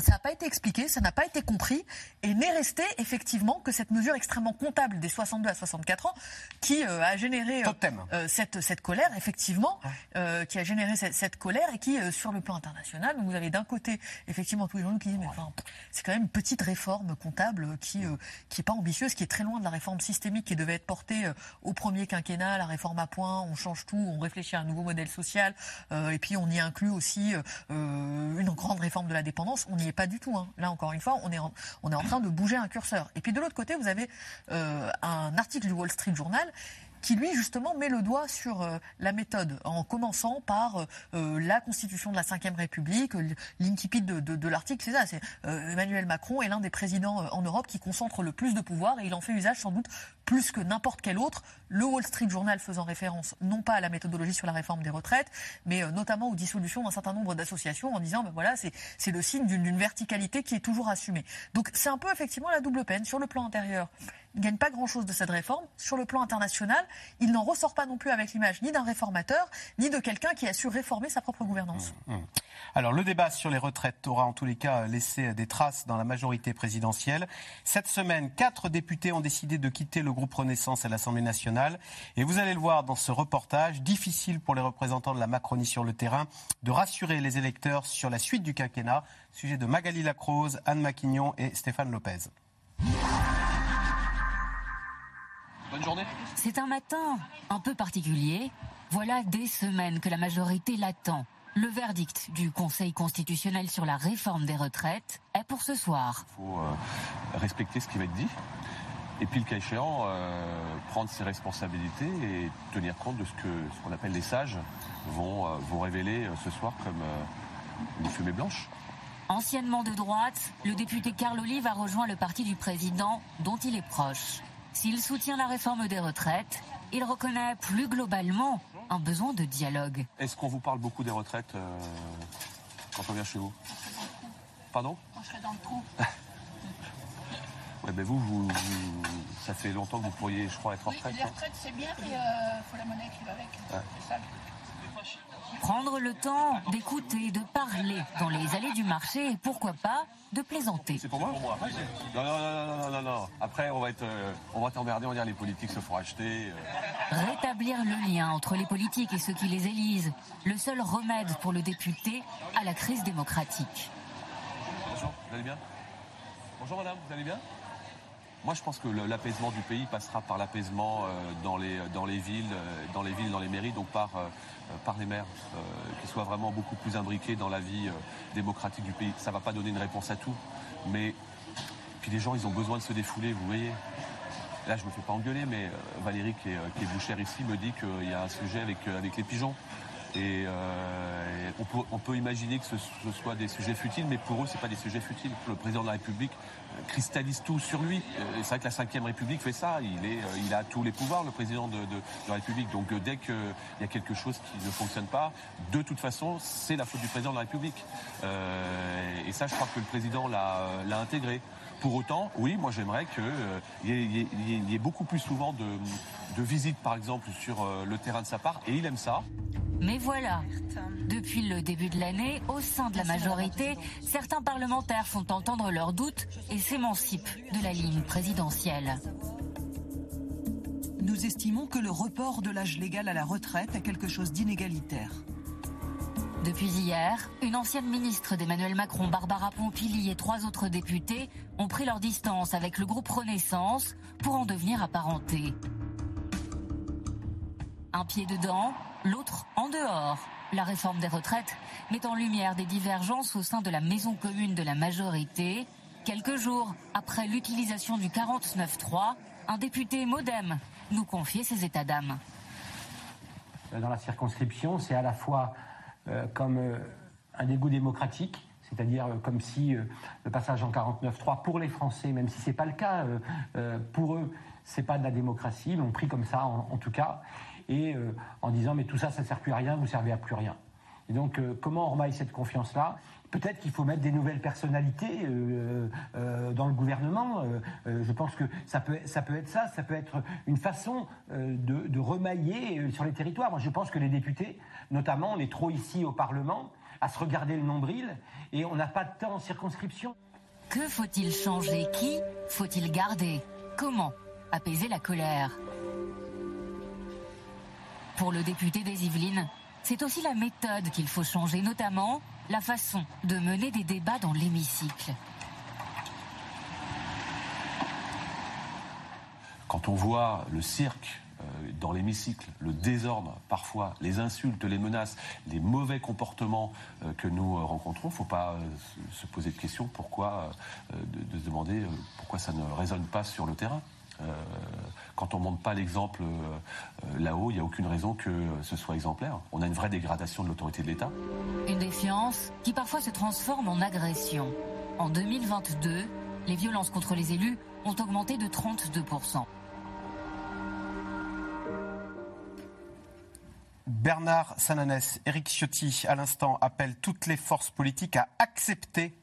ça n'a pas été expliqué, ça n'a pas été compris, et n'est resté effectivement que cette mesure extrêmement comptable des 62 à 64 ans qui euh, a généré euh, euh, cette, cette colère, effectivement, qui a généré cette, colère et qui, sur le plan international, vous avez d'un côté effectivement tous les gens qui disent mais enfin, c'est quand même une petite réforme comptable qui qui est pas ambitieuse, qui est très loin de la réforme systémique qui devait être portée au premier quinquennat, la réforme à point, on change tout, on réfléchit à un nouveau modèle social, et puis on y inclut aussi une grande réforme de la dépendance. On pas du tout. Hein. Là, encore une fois, on est, en, on est en train de bouger un curseur. Et puis de l'autre côté, vous avez euh, un article du Wall Street Journal qui lui justement met le doigt sur euh, la méthode, en commençant par euh, la constitution de la Ve République, l'incipit de, de, l'article, c'est ça, c'est Emmanuel Macron est l'un des présidents en Europe qui concentre le plus de pouvoir et il en fait usage sans doute plus que n'importe quel autre. Le Wall Street Journal faisant référence non pas à la méthodologie sur la réforme des retraites, mais notamment aux dissolutions d'un certain nombre d'associations en disant ben voilà c'est le signe d'une verticalité qui est toujours assumée. Donc c'est un peu effectivement la double peine sur le plan intérieur gagne pas grand-chose de cette réforme. Sur le plan international, il n'en ressort pas non plus avec l'image ni d'un réformateur, ni de quelqu'un qui a su réformer sa propre gouvernance. Mmh, mmh. Alors le débat sur les retraites aura en tous les cas laissé des traces dans la majorité présidentielle. Cette semaine, quatre députés ont décidé de quitter le groupe Renaissance à l'Assemblée nationale. Et vous allez le voir dans ce reportage, difficile pour les représentants de la Macronie sur le terrain de rassurer les électeurs sur la suite du quinquennat. Sujet de Magali Lacrose, Anne Maquignon et Stéphane Lopez. C'est un matin un peu particulier. Voilà des semaines que la majorité l'attend. Le verdict du Conseil constitutionnel sur la réforme des retraites est pour ce soir. Il faut euh, respecter ce qui va être dit. Et puis, le cas échéant, euh, prendre ses responsabilités et tenir compte de ce que ce qu'on appelle les sages vont, euh, vont révéler ce soir comme une fumée blanche. Anciennement de droite, le député Carl Olive a rejoint le parti du président dont il est proche. S'il soutient la réforme des retraites, il reconnaît plus globalement un besoin de dialogue. Est-ce qu'on vous parle beaucoup des retraites euh, quand on vient chez vous? Pardon? On serait dans le trou. ouais, ben vous, vous, ça fait longtemps que vous pourriez, je crois, être en retraite. Oui, les retraites, c'est bien, mais il euh, faut la monnaie qui va avec. C'est ça. Prendre le temps d'écouter, de parler dans les allées du marché et pourquoi pas de plaisanter. C'est pour moi, non, non, non, non, non, non, Après, on va être, euh, on va t'emmerder, on va dire les politiques se font acheter. Euh. Rétablir le lien entre les politiques et ceux qui les élisent, le seul remède pour le député à la crise démocratique. Bonjour, vous allez bien? Bonjour madame, vous allez bien? Moi, je pense que l'apaisement du pays passera par l'apaisement euh, dans les, dans les villes, dans les villes, dans les mairies, donc par euh, par les maires, euh, qui soient vraiment beaucoup plus imbriqués dans la vie euh, démocratique du pays. Ça ne va pas donner une réponse à tout, mais puis les gens, ils ont besoin de se défouler, vous voyez. Là, je ne me fais pas engueuler, mais Valérie, qui est, qui bouchère ici, me dit qu'il y a un sujet avec, avec les pigeons. Et, on, peut, imaginer que ce, soit des sujets futiles, mais pour eux, ce pas des sujets futiles. Le président de la République cristallise tout sur lui. c'est vrai que la Ve République fait ça. Il a tous les pouvoirs, le président de, la République. Donc dès qu'il y a quelque chose qui ne fonctionne pas, de toute façon, c'est la faute du président de la République. et ça, je crois que le président l'a intégré. Pour autant, oui, moi j'aimerais qu'il y, ait beaucoup plus souvent de, de visites, par exemple, sur le terrain de sa part. Et il aime ça. Mais voilà, depuis le début de l'année, au sein de la majorité, certains parlementaires font entendre leurs doutes et s'émancipent de la ligne présidentielle. Nous estimons que le report de l'âge légal à la retraite est quelque chose d'inégalitaire. Depuis hier, une ancienne ministre d'Emmanuel Macron, Barbara Pompili, et trois autres députés ont pris leur distance avec le groupe Renaissance pour en devenir apparentés. Un pied dedans, l'autre en dehors. La réforme des retraites met en lumière des divergences au sein de la maison commune de la majorité. Quelques jours après l'utilisation du 49.3, un député modem nous confiait ses états d'âme. Dans la circonscription, c'est à la fois comme euh, un dégoût démocratique, c'est-à-dire euh, comme si le passage en 49.3 pour les Français, même si ce n'est pas le cas, pour eux, c'est pas de la démocratie, ils l'ont pris comme ça en tout cas et euh, en disant mais tout ça, ça ne sert plus à rien, vous servez à plus rien. Et donc euh, comment on remaille cette confiance-là? Peut-être qu'il faut mettre des nouvelles personnalités euh, dans le gouvernement. je pense que ça peut, ça peut être ça, ça peut être une façon de, de, remailler sur les territoires. Moi, je pense que les députés, notamment, on est trop ici au Parlement à se regarder le nombril et on n'a pas de temps en circonscription. Que faut-il changer? Qui faut-il garder? Comment apaiser la colère? Pour le député des Yvelines, c'est aussi la méthode qu'il faut changer, notamment la façon de mener des débats dans l'hémicycle. Quand on voit le cirque euh, dans l'hémicycle, le désordre parfois, les insultes, les menaces, les mauvais comportements euh, que nous euh, rencontrons, il ne faut pas se poser de questions pourquoi, de, se demander pourquoi ça ne résonne pas sur le terrain? Euh, quand on ne montre pas l'exemple euh, là-haut, il n'y a aucune raison que ce soit exemplaire. On a une vraie dégradation de l'autorité de l'État. Une défiance qui parfois se transforme en agression. En 2022, les violences contre les élus ont augmenté de 32%. Bernard Sananès, Éric Ciotti, à l'instant, appellent toutes les forces politiques à accepter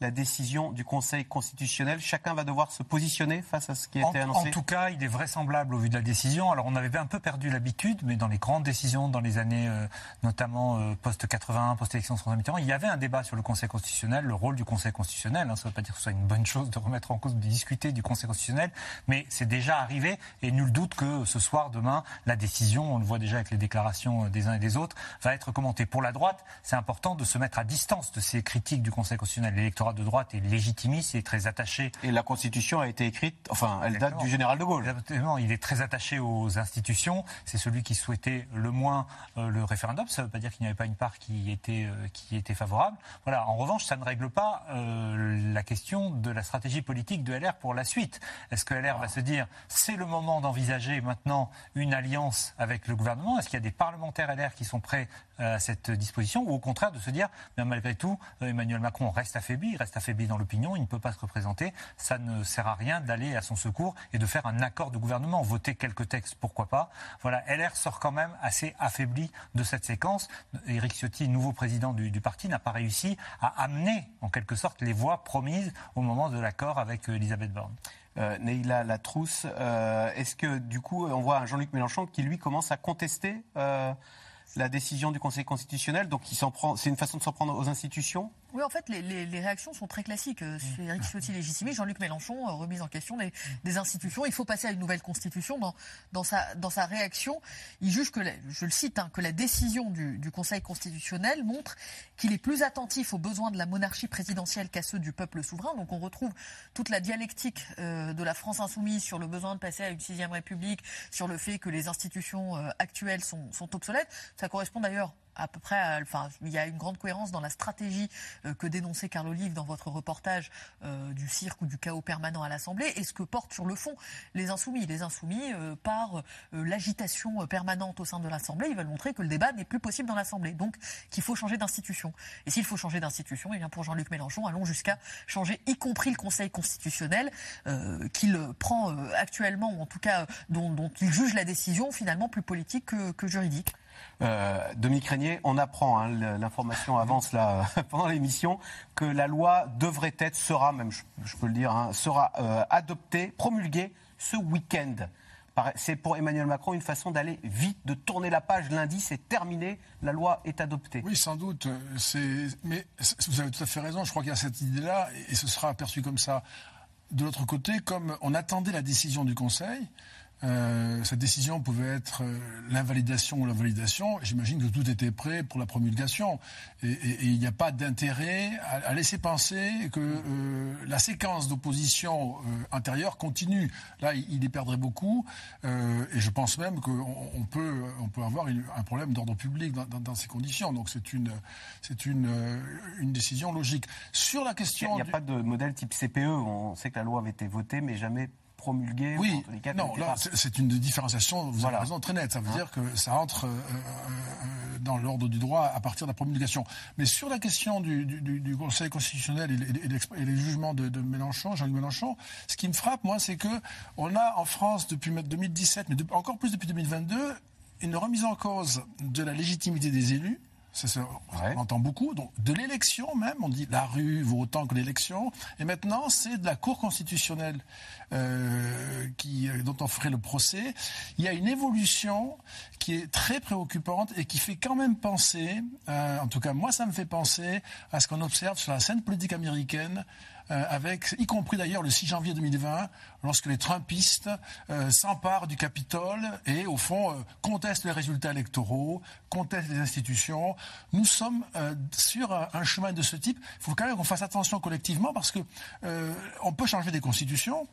la décision du Conseil constitutionnel. Chacun va devoir se positionner face à ce qui a été annoncé. En tout cas, il est vraisemblable au vu de la décision. Alors, on avait un peu perdu l'habitude, mais dans les grandes décisions, dans les années euh, notamment euh, post-81, post-élection de François Mitterrand, il y avait un débat sur le Conseil constitutionnel, le rôle du Conseil constitutionnel. Hein. ça ne veut pas dire que ce soit une bonne chose de remettre en cause, de discuter du Conseil constitutionnel, mais c'est déjà arrivé et nul doute que ce soir, demain, la décision, on le voit déjà avec les déclarations euh, des uns et des autres, va être commentée. Pour la droite, c'est important de se mettre à distance de ces critiques du Conseil constitutionnel. L'électorat de droite est légitimiste, est très attaché. Et la Constitution a été écrite, enfin, elle date du général de Gaulle. Exactement, il est très attaché aux institutions. C'est celui qui souhaitait le moins euh, le référendum. Ça ne veut pas dire qu'il n'y avait pas une part qui était, euh, qui était favorable. Voilà. En revanche, ça ne règle pas euh, la question de la stratégie politique de LR pour la suite. Est-ce que LR va se dire c'est le moment d'envisager maintenant une alliance avec le gouvernement? Est-ce qu'il y a des parlementaires LR qui sont prêts à cette disposition? Ou au contraire de se dire mais malgré tout Emmanuel Macron reste affaibli, reste affaibli dans l'opinion, il ne peut pas se représenter, ça ne sert à rien d'aller à son secours et de faire un accord de gouvernement, voter quelques textes, pourquoi pas. Voilà, LR sort quand même assez affaibli de cette séquence. Éric Ciotti, nouveau président du, parti, n'a pas réussi à amener en quelque sorte les voix promises au moment de l'accord avec euh, Elisabeth Borne. Euh, Neila Latrousse, euh, est-ce que du coup on voit Jean-Luc Mélenchon qui lui commence à contester la décision du Conseil constitutionnel? Donc, c'est une façon de s'en prendre aux institutions? Oui, en fait, les, réactions sont très classiques. Euh, c'est Éric Ciotti légitimé, Jean-Luc Mélenchon, euh, remise en question des, institutions. Il faut passer à une nouvelle constitution. Dans, dans, sa, dans sa réaction, il juge que, je le cite, hein, que la décision du, Conseil constitutionnel montre qu'il est plus attentif aux besoins de la monarchie présidentielle qu'à ceux du peuple souverain. Donc on retrouve toute la dialectique euh, de la France insoumise sur le besoin de passer à une sixième république, sur le fait que les institutions actuelles sont, sont obsolètes. Ça correspond d'ailleurs à peu près, enfin, il y a une grande cohérence dans la stratégie euh, que dénonçait Carl Olive dans votre reportage euh, du cirque ou du chaos permanent à l'Assemblée et ce que portent sur le fond les insoumis. Les insoumis, euh, par l'agitation permanente au sein de l'Assemblée, ils veulent montrer que le débat n'est plus possible dans l'Assemblée, donc qu'il faut changer d'institution. Et s'il faut changer d'institution, eh bien pour Jean-Luc Mélenchon, allons jusqu'à changer, y compris le Conseil constitutionnel, qu'il prend actuellement, ou en tout cas dont, il juge la décision finalement plus politique que juridique. Euh, Dominique Régnier, on apprend, hein, l'information avance là pendant l'émission, que la loi devrait être, sera même, je, peux le dire, hein, sera euh, adoptée, promulguée ce week-end. C'est pour Emmanuel Macron une façon d'aller vite, de tourner la page. Lundi, c'est terminé, la loi est adoptée. Oui, sans doute. Mais vous avez tout à fait raison. Je crois qu'il y a cette idée-là, et ce sera aperçu comme ça. De l'autre côté, comme on attendait la décision du Conseil, euh, cette décision pouvait être euh, l'invalidation ou la validation. J'imagine que tout était prêt pour la promulgation. Et, il n'y a pas d'intérêt à, laisser penser que euh, la séquence d'opposition intérieure continue. Là, il, y perdrait beaucoup. et je pense même qu'on peut, on peut avoir un problème d'ordre public dans, ces conditions. Donc c'est une, c'est une, une décision logique. Sur la question... Il n'y a, pas de modèle type CPE. On sait que la loi avait été votée, mais jamais promulguée. Oui, non, là, c'est une différenciation, vous avez raison, très nette. Ça veut hein dire que ça entre euh, euh, dans l'ordre du droit à partir de la promulgation. Mais sur la question du, Conseil constitutionnel et, les jugements de, Mélenchon, Jean-Luc Mélenchon, ce qui me frappe, moi, c'est que on a en France, depuis 2017, mais encore plus depuis 2022, une remise en cause de la légitimité des élus on entend beaucoup. Donc, de l'élection même, on dit la rue vaut autant que l'élection. Et maintenant, c'est de la Cour constitutionnelle euh, qui, euh, dont on ferait le procès. Il y a une évolution qui est très préoccupante et qui fait quand même penser, euh, en tout cas moi ça me fait penser à ce qu'on observe sur la scène politique américaine avec, y compris d'ailleurs le 6 janvier 2020, lorsque les Trumpistes euh, s'emparent du Capitole et, au fond, euh, contestent les résultats électoraux, contestent les institutions. Nous sommes sur un, chemin de ce type. Il faut quand même qu'on fasse attention collectivement parce que on peut changer des constitutions.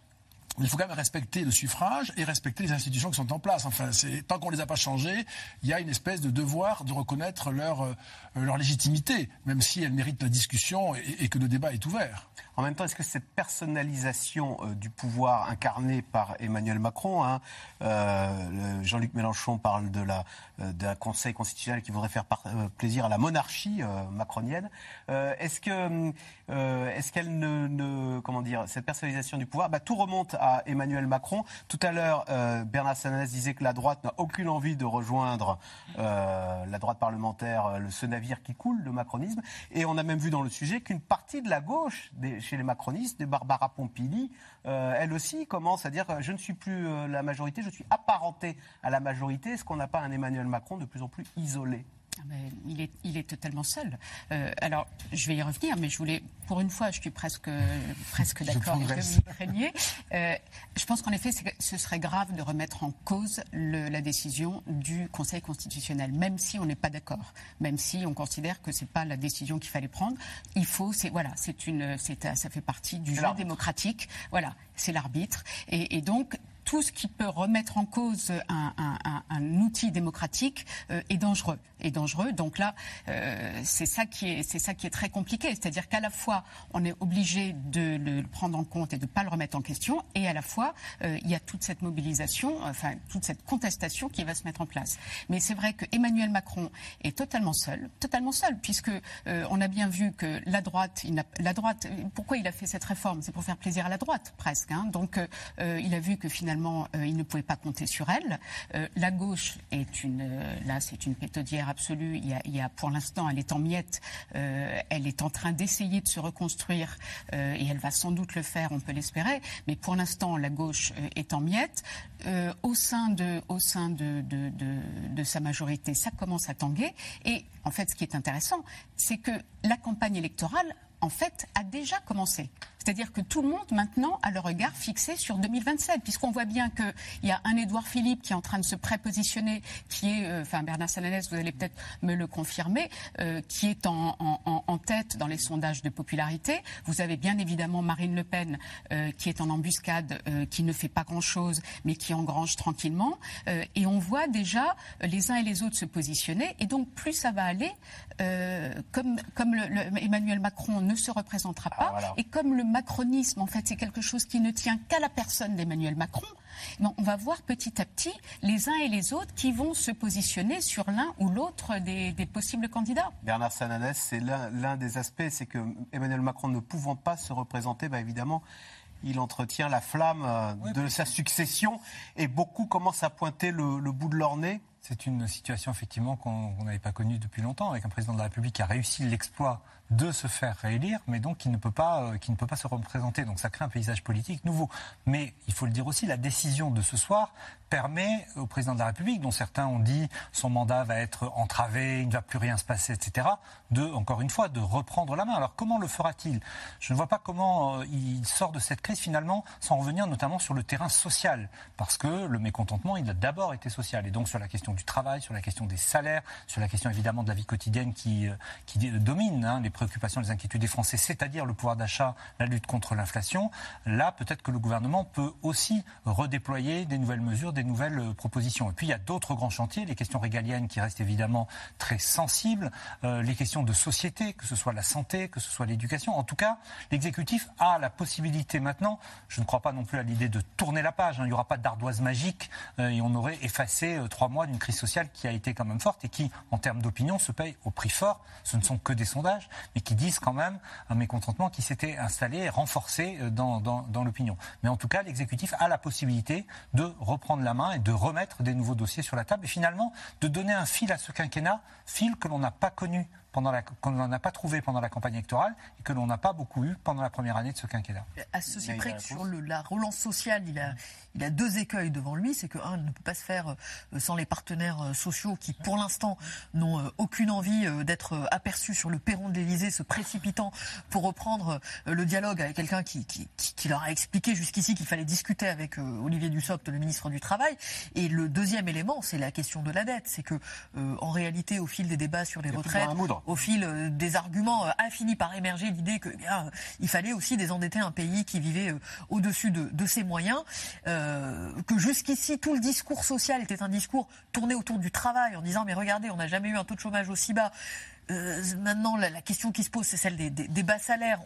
Mais il faut quand même respecter le suffrage et respecter les institutions qui sont en place. Enfin, tant qu'on ne les a pas changées, il y a une espèce de devoir de reconnaître leur, légitimité, même si elles méritent la discussion et que le débat est ouvert. En même temps, est-ce que cette personnalisation euh, du pouvoir incarné par Emmanuel Macron, hein, euh, Jean-Luc Mélenchon parle euh, d'un Conseil constitutionnel qui voudrait faire plaisir à la monarchie macronienne, est-ce que qu'elle ne, comment dire cette personnalisation du pouvoir, bah, tout remonte à Emmanuel Macron. Tout à l'heure, Bernard Sananès disait que la droite n'a aucune envie de rejoindre la droite parlementaire, le, ce navire qui coule, le macronisme. Et on a même vu dans le sujet qu'une partie de la gauche, chez les macronistes, de Barbara Pompili, euh, elle aussi commence à dire je ne suis plus euh, la majorité, je suis apparenté à la majorité. Est-ce qu'on n'a pas un Emmanuel Macron de plus en plus isolé Ah ben, il, est, il est totalement seul. Euh, alors, je vais y revenir, mais je voulais, pour une fois, je suis presque, presque d'accord avec. Dominique. Euh, je pense qu'en effet, ce serait grave de remettre en cause le- la décision du Conseil constitutionnel, même si on n'est pas d'accord, même si on considère que c'est pas la décision qu'il fallait prendre. Il faut, c'est voilà, c'est une, c'est, ça fait partie du jeu démocratique. Voilà, c'est l'arbitre, et, et donc tout ce qui peut remettre en cause un, outil démocratique euh, est dangereux. Est dangereux. Donc là, euh, c'est ça qui est, c'est ça qui est très compliqué. C'est-à-dire qu'à la fois, on est obligé de le prendre en compte et de ne pas le remettre en question, et à la fois, euh, il y a toute cette mobilisation, enfin toute cette contestation qui va se mettre en place. Mais c'est vrai que Emmanuel Macron est totalement seul, totalement seul, puisque on a bien vu que la droite, il la droite, pourquoi il a fait cette réforme? C'est pour faire plaisir à la droite, presque. hein. Donc, il a vu que finalement, euh, il ne pouvait pas compter sur elle. Euh, la gauche est une, euh, là, c'est une pétodière absolue. Il y a, pour l'instant, elle est en miettes. Elle est en train d'essayer de se reconstruire et elle va sans doute le faire, on peut l'espérer. Mais pour l'instant, la gauche est en miettes. Au sein de, au sein de sa majorité, ça commence à tanguer. Et en fait, ce qui est intéressant, c'est que la campagne électorale, en fait, a déjà commencé. C'est-à-dire que tout le monde maintenant a le regard fixé sur 2027, puisqu'on voit bien qu'il y a un Édouard Philippe qui est en train de se prépositionner, qui est, euh, enfin Bernard Sananès, vous allez peut-être me le confirmer, euh, qui est en, en- en- en tête dans les sondages de popularité. Vous avez bien évidemment Marine Le Pen euh, qui est en embuscade, qui ne fait pas grand-chose, mais qui engrange tranquillement. Et on voit déjà les uns et les autres se positionner. Et donc plus ça va aller, comme, comme le- le- Emmanuel Macron ne se représentera pas, voilà. et comme le macronisme, en fait, c'est quelque chose qui ne tient qu'à la personne d'Emmanuel Macron, ben, on va voir petit à petit les uns et les autres qui vont se positionner sur l'un ou l'autre des, des possibles candidats. Bernard Sananès, c'est l'un des aspects, c'est que Emmanuel Macron ne pouvant pas se représenter, bah évidemment, il entretient la flamme euh, de sa succession et beaucoup commencent à pointer le, le bout de leur nez. C'est une situation effectivement qu'on qu'on n'avait pas connue depuis longtemps, avec un président de la République qui a réussi l'exploit de se faire réélire, mais donc qui ne peut pas, euh, qui ne peut pas se représenter. Donc ça crée un paysage politique nouveau. Mais il faut le dire aussi, la décision de ce soir permet au président de la République, dont certains ont dit son mandat va être entravé, il ne va plus rien se passer, etc., de, encore une fois, de reprendre la main. Alors comment le fera-t-il? Je ne vois pas comment euh, il sort de cette crise finalement sans revenir notamment sur le terrain social, parce que le mécontentement, il a d'abord été social, et donc sur la question du travail, sur la question des salaires, sur la question évidemment de la vie quotidienne qui, euh, qui domine hein, les préoccupations, les inquiétudes des Français, c'est-à-dire le pouvoir d'achat, la lutte contre l'inflation. Là, peut-être que le gouvernement peut aussi redéployer des nouvelles mesures, des nouvelles euh, propositions. Et puis il y a d'autres grands chantiers, les questions régaliennes qui restent évidemment très sensibles, euh, les questions de société, que ce soit la santé, que ce soit l'éducation. En tout cas, l'exécutif a la possibilité maintenant, je ne crois pas non plus à l'idée de tourner la page, hein, il n'y aura pas d'ardoise magique euh, et on aurait effacé trois mois d'une crise sociale qui a été quand même forte et qui, en termes d'opinion, se paye au prix fort. Ce ne sont que des sondages, mais qui disent quand même un mécontentement qui s'était installé et renforcé euh, dans, l'opinion. Mais en tout cas, l'exécutif a la possibilité de reprendre la main et de remettre des nouveaux dossiers sur la table et finalement de donner un fil à ce quinquennat, fil que l'on n'a pas connu pendant la, qu'on n'a pas trouvé pendant la campagne électorale et que l'on n'a pas beaucoup eu pendant la première année de ce quinquennat. À ceci près a que la sur le- la relance sociale, il a, il a deux écueils devant lui. C'est que, un, il ne peut pas se faire euh, sans les partenaires euh, sociaux qui, pour l'instant, n'ont euh, aucune envie d'être aperçus sur le perron de l'Élysée, se précipitant pour reprendre le dialogue avec quelqu'un qui, qui, qui- qui leur a expliqué jusqu'ici qu'il fallait discuter avec Olivier Dussopt, le ministre du Travail. Et le deuxième élément, c'est la question de la dette. C'est que, euh, en réalité, au fil des débats sur les Il y a plus de retraites, au fil euh, des arguments, euh, a fini par émerger l'idée que eh euh, fallait aussi désendetter un pays qui vivait euh, au-dessus de, ses moyens, euh, que jusqu'ici tout le discours social était un discours tourné autour du travail en disant mais regardez on n'a jamais eu un taux de chômage aussi bas. Euh, maintenant la, question qui se pose c'est celle des bas salaires.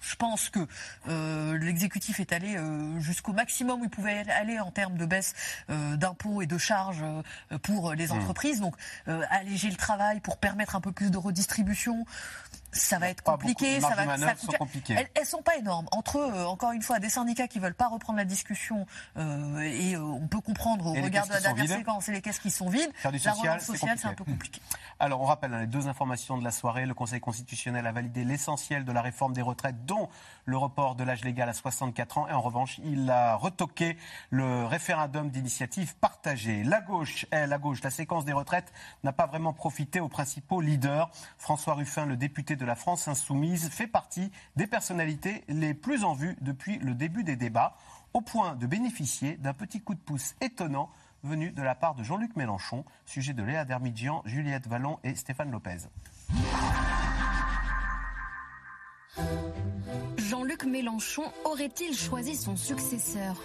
Je pense que euh, l'exécutif est allé euh, jusqu'au maximum où il pouvait aller en termes de baisse euh, d'impôts et de charges euh, pour les Mmh. entreprises. Donc euh, alléger le travail pour permettre un peu plus de redistribution. Ça va être compliqué, Les ça va ça sont compliquées. Elles, elles sont pas énormes. Entre eux, encore une fois, des syndicats qui veulent pas reprendre la discussion euh, et euh, on peut comprendre au regard de la dernière séquence et les caisses qui sont vides. Faire du la social, relance c'est sociale, c'est un peu compliqué. compliqué. Alors, on rappelle hein, les deux informations de la soirée. Le Conseil constitutionnel a validé l'essentiel de la réforme des retraites, dont le report de l'âge légal à 64 ans. Et en revanche, il a retoqué le référendum d'initiative partagée. La gauche, elle, la gauche, la séquence des retraites n'a pas vraiment profité aux principaux leaders. François Ruffin, le député de la France insoumise, fait partie des personnalités les plus en vue depuis le début des débats, au point de bénéficier d'un petit coup de pouce étonnant venu de la part de Jean-Luc Mélenchon, sujet de Léa Dermidjian, Juliette Vallon et Stéphane Lopez. Jean-Luc Mélenchon aurait-il choisi son successeur?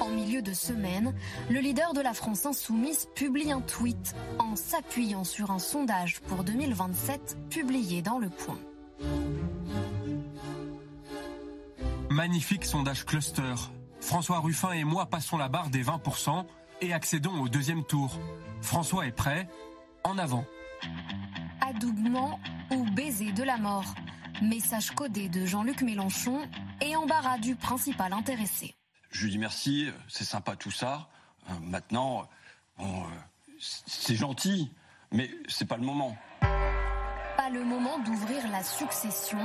En milieu de semaine, le leader de la France insoumise publie un tweet en s'appuyant sur un sondage pour 2027 publié dans Le Point. Magnifique sondage cluster. François Ruffin et moi passons la barre des 20% et accédons au deuxième tour. François est prêt. En avant. Adoubement ou baiser de la mort? Message codé de Jean-Luc Mélenchon et embarras du principal intéressé. Je lui dis merci, c'est sympa tout ça. Euh, maintenant, bon, euh, c'est gentil, mais c'est pas le moment. Pas le moment d'ouvrir la succession.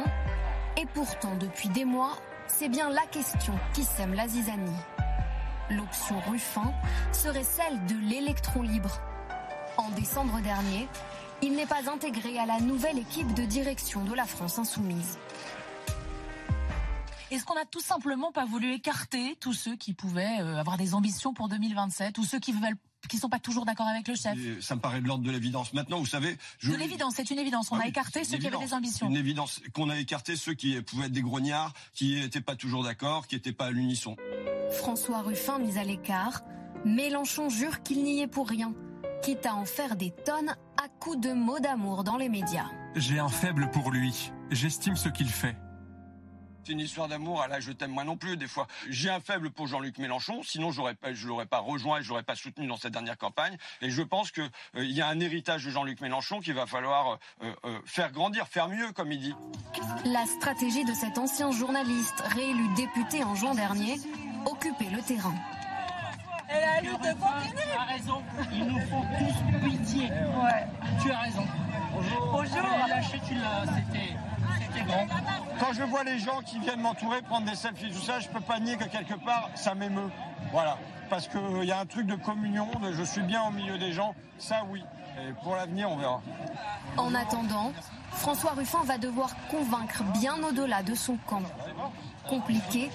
Et pourtant, depuis des mois, c'est bien la question qui sème la zizanie. L'option Ruffin serait celle de l'électron libre. En décembre dernier, il n'est pas intégré à la nouvelle équipe de direction de la France insoumise. Est-ce qu'on a tout simplement pas voulu écarter tous ceux qui pouvaient euh, avoir des ambitions pour 2027 ou ceux qui veulent qui sont pas toujours d'accord avec le chef? Ça me paraît de l'ordre de l'évidence. Maintenant, vous savez, je De l'évidence, c'est une évidence. On Ah a oui, écarté ceux qui avaient des ambitions. Une évidence qu'on a écarté ceux qui pouvaient être des grognards, qui n'étaient pas toujours d'accord, qui n'étaient pas à l'unisson. François Ruffin mis à l'écart, Mélenchon jure qu'il n'y est pour rien, quitte à en faire des tonnes à coups de mots d'amour dans les médias. J'ai un faible pour lui. J'estime ce qu'il fait. C'est une histoire d'amour, à la je t'aime moi non plus, des fois. J'ai un faible pour Jean-Luc Mélenchon, sinon j'aurais pas, je l'aurais pas rejoint et je l'aurais pas soutenu dans cette dernière campagne. Et je pense que euh, il y a un héritage de Jean-Luc Mélenchon qu'il va falloir euh, euh, faire grandir, faire mieux, comme il dit. La stratégie de cet ancien journaliste, réélu député en juin dernier, occuper le terrain. Tu as raison. Ils nous font tous pitié. Ouais. Tu as raison. Bonjour. Bonjour. lâché, tu l'as. C'était. Grand. Quand je vois les gens qui viennent m'entourer, prendre des selfies, tout ça, je peux pas nier que quelque part, ça m'émeut. Voilà. Parce qu'il y a un truc de communion, de je suis bien au milieu des gens, ça oui. Et pour l'avenir, on verra. En attendant, François Ruffin va devoir convaincre bien au-delà de son camp. Compliqué,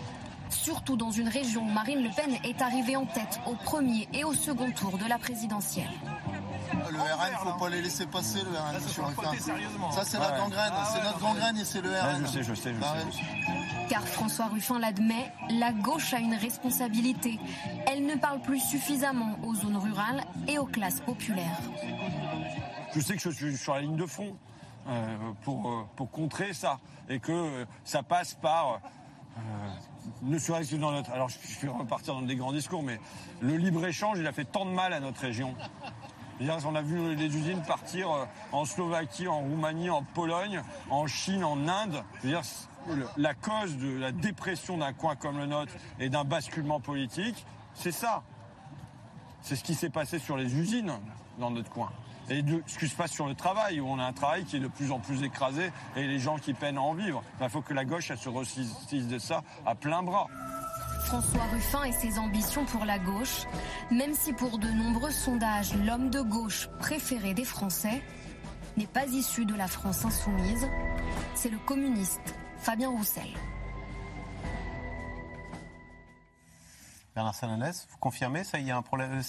surtout dans une région où Marine Le Pen est arrivée en tête au premier et au second tour de la présidentielle. Le RN, il ne faut pas les laisser passer, le RN. monsieur Ruffin. Ça, c'est Ouais. la gangrène. c'est notre gangrène et c'est le RN. je sais, je sais, je Bah sais. Car François Ruffin l'admet, la gauche a une responsabilité. Elle ne parle plus suffisamment aux zones rurales et aux classes populaires. Je sais que je suis sur la ligne de front euh, pour, euh, pour contrer ça et que euh, ça passe par. Euh, ne serait-ce que dans notre. Alors, je, vais repartir dans des grands discours, mais le libre-échange, il a fait tant de mal à notre région. On a vu les usines partir euh, en Slovaquie, en Roumanie, en Pologne, en Chine, en Inde. La cause de la dépression d'un coin comme le nôtre et d'un basculement politique, c'est ça. C'est ce qui s'est passé sur les usines dans notre coin. Et de, ce qui se passe sur le travail, où on a un travail qui est de plus en plus écrasé et les gens qui peinent à en vivre. Il faut que la gauche, elle se ressaisisse de ça à plein bras. François Ruffin et ses ambitions pour la gauche, même si pour de nombreux sondages, l'homme de gauche préféré des Français n'est pas issu de la France insoumise, c'est le communiste Fabien Roussel. Bernard Sananès, vous confirmez ça Il y a un problème.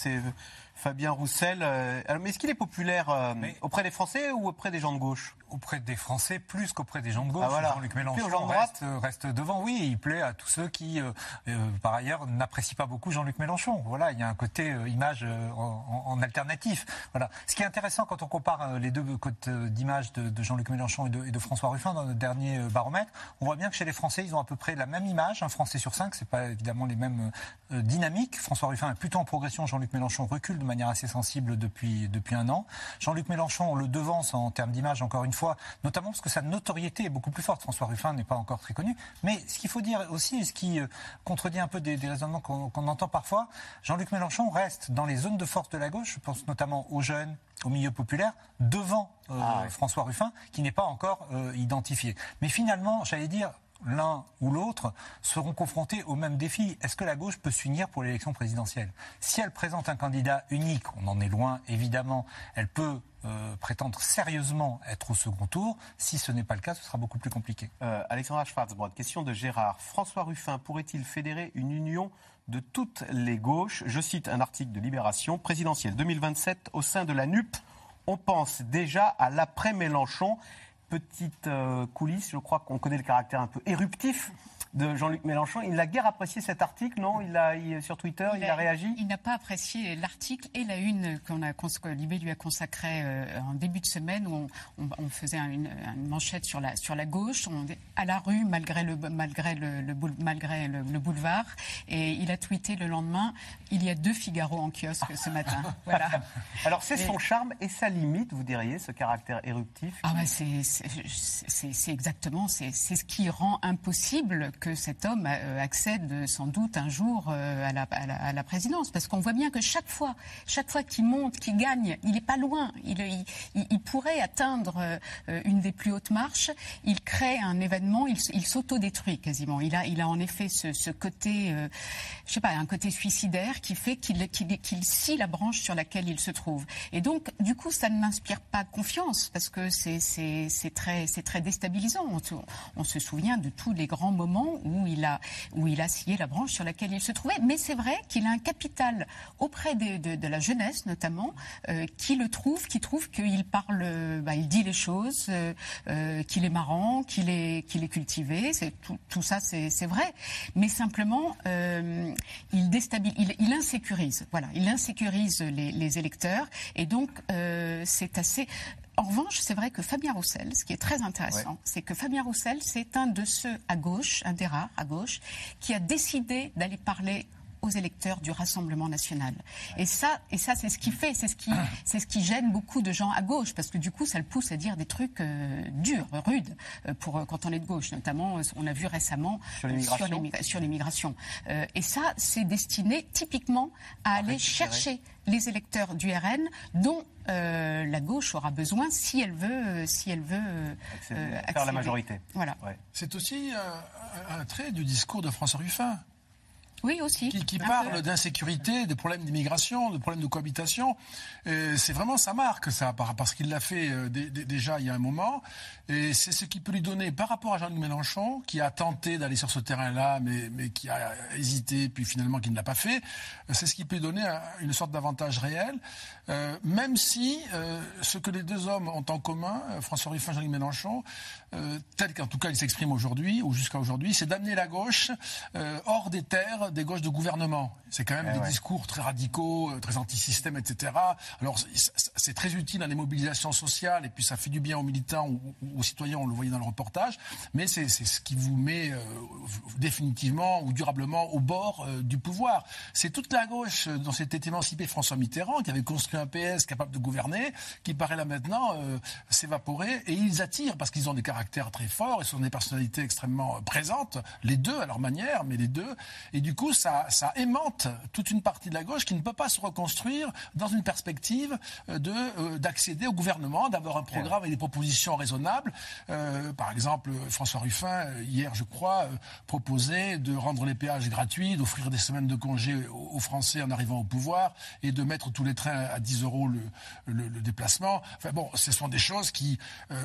Fabien Roussel. euh, alors, mais est-ce qu'il est populaire euh, auprès des Français ou auprès des gens de gauche? Auprès des Français plus qu'auprès des gens de gauche. Ah, voilà. Jean-Luc Mélenchon reste, reste devant. Oui, il plaît à tous ceux qui, euh, euh, par ailleurs, n'apprécient pas beaucoup Jean-Luc Mélenchon. Voilà, il y a un côté euh, image euh, en, en alternatif. Voilà. Ce qui est intéressant quand on compare les deux côtes d'image de, de Jean-Luc Mélenchon et de, et de François Ruffin dans notre dernier baromètre, on voit bien que chez les Français, ils ont à peu près la même image. Un Français sur cinq, c'est pas évidemment les mêmes dynamiques. François Ruffin est plutôt en progression. Jean-Luc Mélenchon recule de manière assez sensible depuis, depuis un an. Jean-Luc Mélenchon, on le devance en termes d'image, encore une fois, notamment parce que sa notoriété est beaucoup plus forte. François Ruffin n'est pas encore très connu. Mais ce qu'il faut dire aussi, et ce qui euh, contredit un peu des, des raisonnements qu'on entend parfois, Jean-Luc Mélenchon reste dans les zones de force de la gauche, je pense notamment aux jeunes, au milieu populaire, devant euh, François Ruffin, qui n'est pas encore euh, identifié. Mais finalement, j'allais dire, l'un ou l'autre seront confrontés au même défi. Est-ce que la gauche peut s'unir pour l'élection présidentielle? Si elle présente un candidat unique, on en est loin évidemment, elle peut euh, prétendre sérieusement être au second tour. Si ce n'est pas le cas, ce sera beaucoup plus compliqué. Euh, Alexandra Schwarzbrod, question de Gérard. François Ruffin pourrait-il fédérer une union de toutes les gauches? Je cite un article de Libération. Présidentielle 2027 au sein de la NUP, on pense déjà à l'après-Mélenchon. Petite euh, coulisse, je crois qu'on connaît le caractère un peu éruptif de Jean-Luc Mélenchon. Il n'a guère apprécié cet article, non? Il a, il- Sur Twitter, il, a, réagi? Il n'a pas apprécié l'article et la une qu'on a, que Libé lui a consacrée euh, en début de semaine où on, on- on faisait un- une, une manchette sur la, sur la gauche, on, à la rue malgré le, malgré le, le boule- malgré le, le boulevard. Et il a tweeté le lendemain il y a deux Figaro en kiosque ce matin. Voilà. Alors c'est son charme et sa limite, vous diriez, ce caractère éruptif Ah bah c'est- exactement, c'est ce qui rend impossible que cet homme euh, accède sans doute un jour euh, à la, présidence. Parce qu'on voit bien que chaque fois, chaque fois qu'il monte, qu'il gagne, il n'est pas loin. Il, pourrait atteindre euh, une des plus hautes marches. Il crée un événement, il, il s'autodétruit quasiment. Il a, il a en effet ce, côté, euh, je sais pas, un côté suicidaire qui fait qu'il scie la branche sur laquelle il se trouve. Et donc, du coup, ça ne m'inspire pas confiance parce que c'est très, déstabilisant. On se souvient de tous les grands moments où il a, où il a scié la branche sur laquelle il se trouvait. Mais c'est vrai qu'il a un capital auprès de, de la jeunesse, notamment, euh, qui le trouve, qui trouve qu'il parle, euh, bah, il dit les choses, euh, qu'il est marrant, qu'il est, qu'il est cultivé. C'est tout, ça, c'est vrai. Mais simplement, il déstabilise, il, insécurise. Voilà, il insécurise les, électeurs. Et donc, c'est assez. En revanche, c'est vrai que Fabien Roussel, ce qui est très intéressant, c'est que Fabien Roussel, c'est un de ceux à gauche, un des rares à gauche, qui a décidé d'aller parler aux électeurs du Rassemblement national. Et ça, et ça, c'est ce qui fait, c'est ce qui, c'est ce qui gêne beaucoup de gens à gauche, parce que du coup, ça le pousse à dire des trucs euh, durs, rudes, euh, pour euh, quand on est de gauche. Notamment, on a vu récemment Sur l'immigration. l'immig- sur l'immigration. Euh, et ça, c'est destiné typiquement à aller récupérer. chercher les électeurs du RN dont euh, la gauche aura besoin si elle veut, si elle veut euh, Accéder- faire la majorité. Voilà. C'est aussi un trait du discours de François Ruffin. Oui, aussi. Qui, qui parle d'insécurité, de problèmes d'immigration, de problèmes de cohabitation. C'est vraiment sa marque, ça, par- parce qu'il l'a fait euh, dé- dé- déjà il y a un moment. Et c'est ce qui peut lui donner, par rapport à Jean-Luc Mélenchon, qui a tenté d'aller sur ce terrain-là, mais, mais qui a hésité, puis finalement qui ne l'a pas fait, c'est ce qui peut lui donner un- une sorte d'avantage réel. Euh, même si euh, ce que les deux hommes ont en commun, François Ruffin et Jean-Luc Mélenchon, euh, tel qu'en tout cas ils s'expriment aujourd'hui, ou jusqu'à aujourd'hui, c'est d'amener la gauche hors des terres des gauches de gouvernement. C'est quand même Eh des ouais. discours très radicaux, euh, très anti-système, etc. Alors c'est- très utile dans les mobilisations sociales, et puis ça fait du bien aux militants ou aux citoyens, on le voyait dans le reportage, mais c'est ce qui vous met euh, définitivement ou durablement au bord euh, du pouvoir. C'est toute la gauche dont s'était émancipé François Mitterrand, qui avait construit un PS capable de gouverner, qui paraît là maintenant euh, s'évaporer, et ils attirent parce qu'ils ont des caractères très forts, et sont des personnalités extrêmement présentes, les deux à leur manière, mais les deux, et du coup ça, ça aimante toute une partie de la gauche qui ne peut pas se reconstruire dans une perspective euh, de euh, d'accéder au gouvernement, d'avoir un programme et des propositions raisonnables. Euh, par exemple, François Ruffin, euh, hier je crois, euh, proposait de rendre les péages gratuits, d'offrir des semaines de congé aux, aux Français en arrivant au pouvoir et de mettre tous les trains à 10 euros le, le- le déplacement. Enfin bon, ce sont des choses qui euh,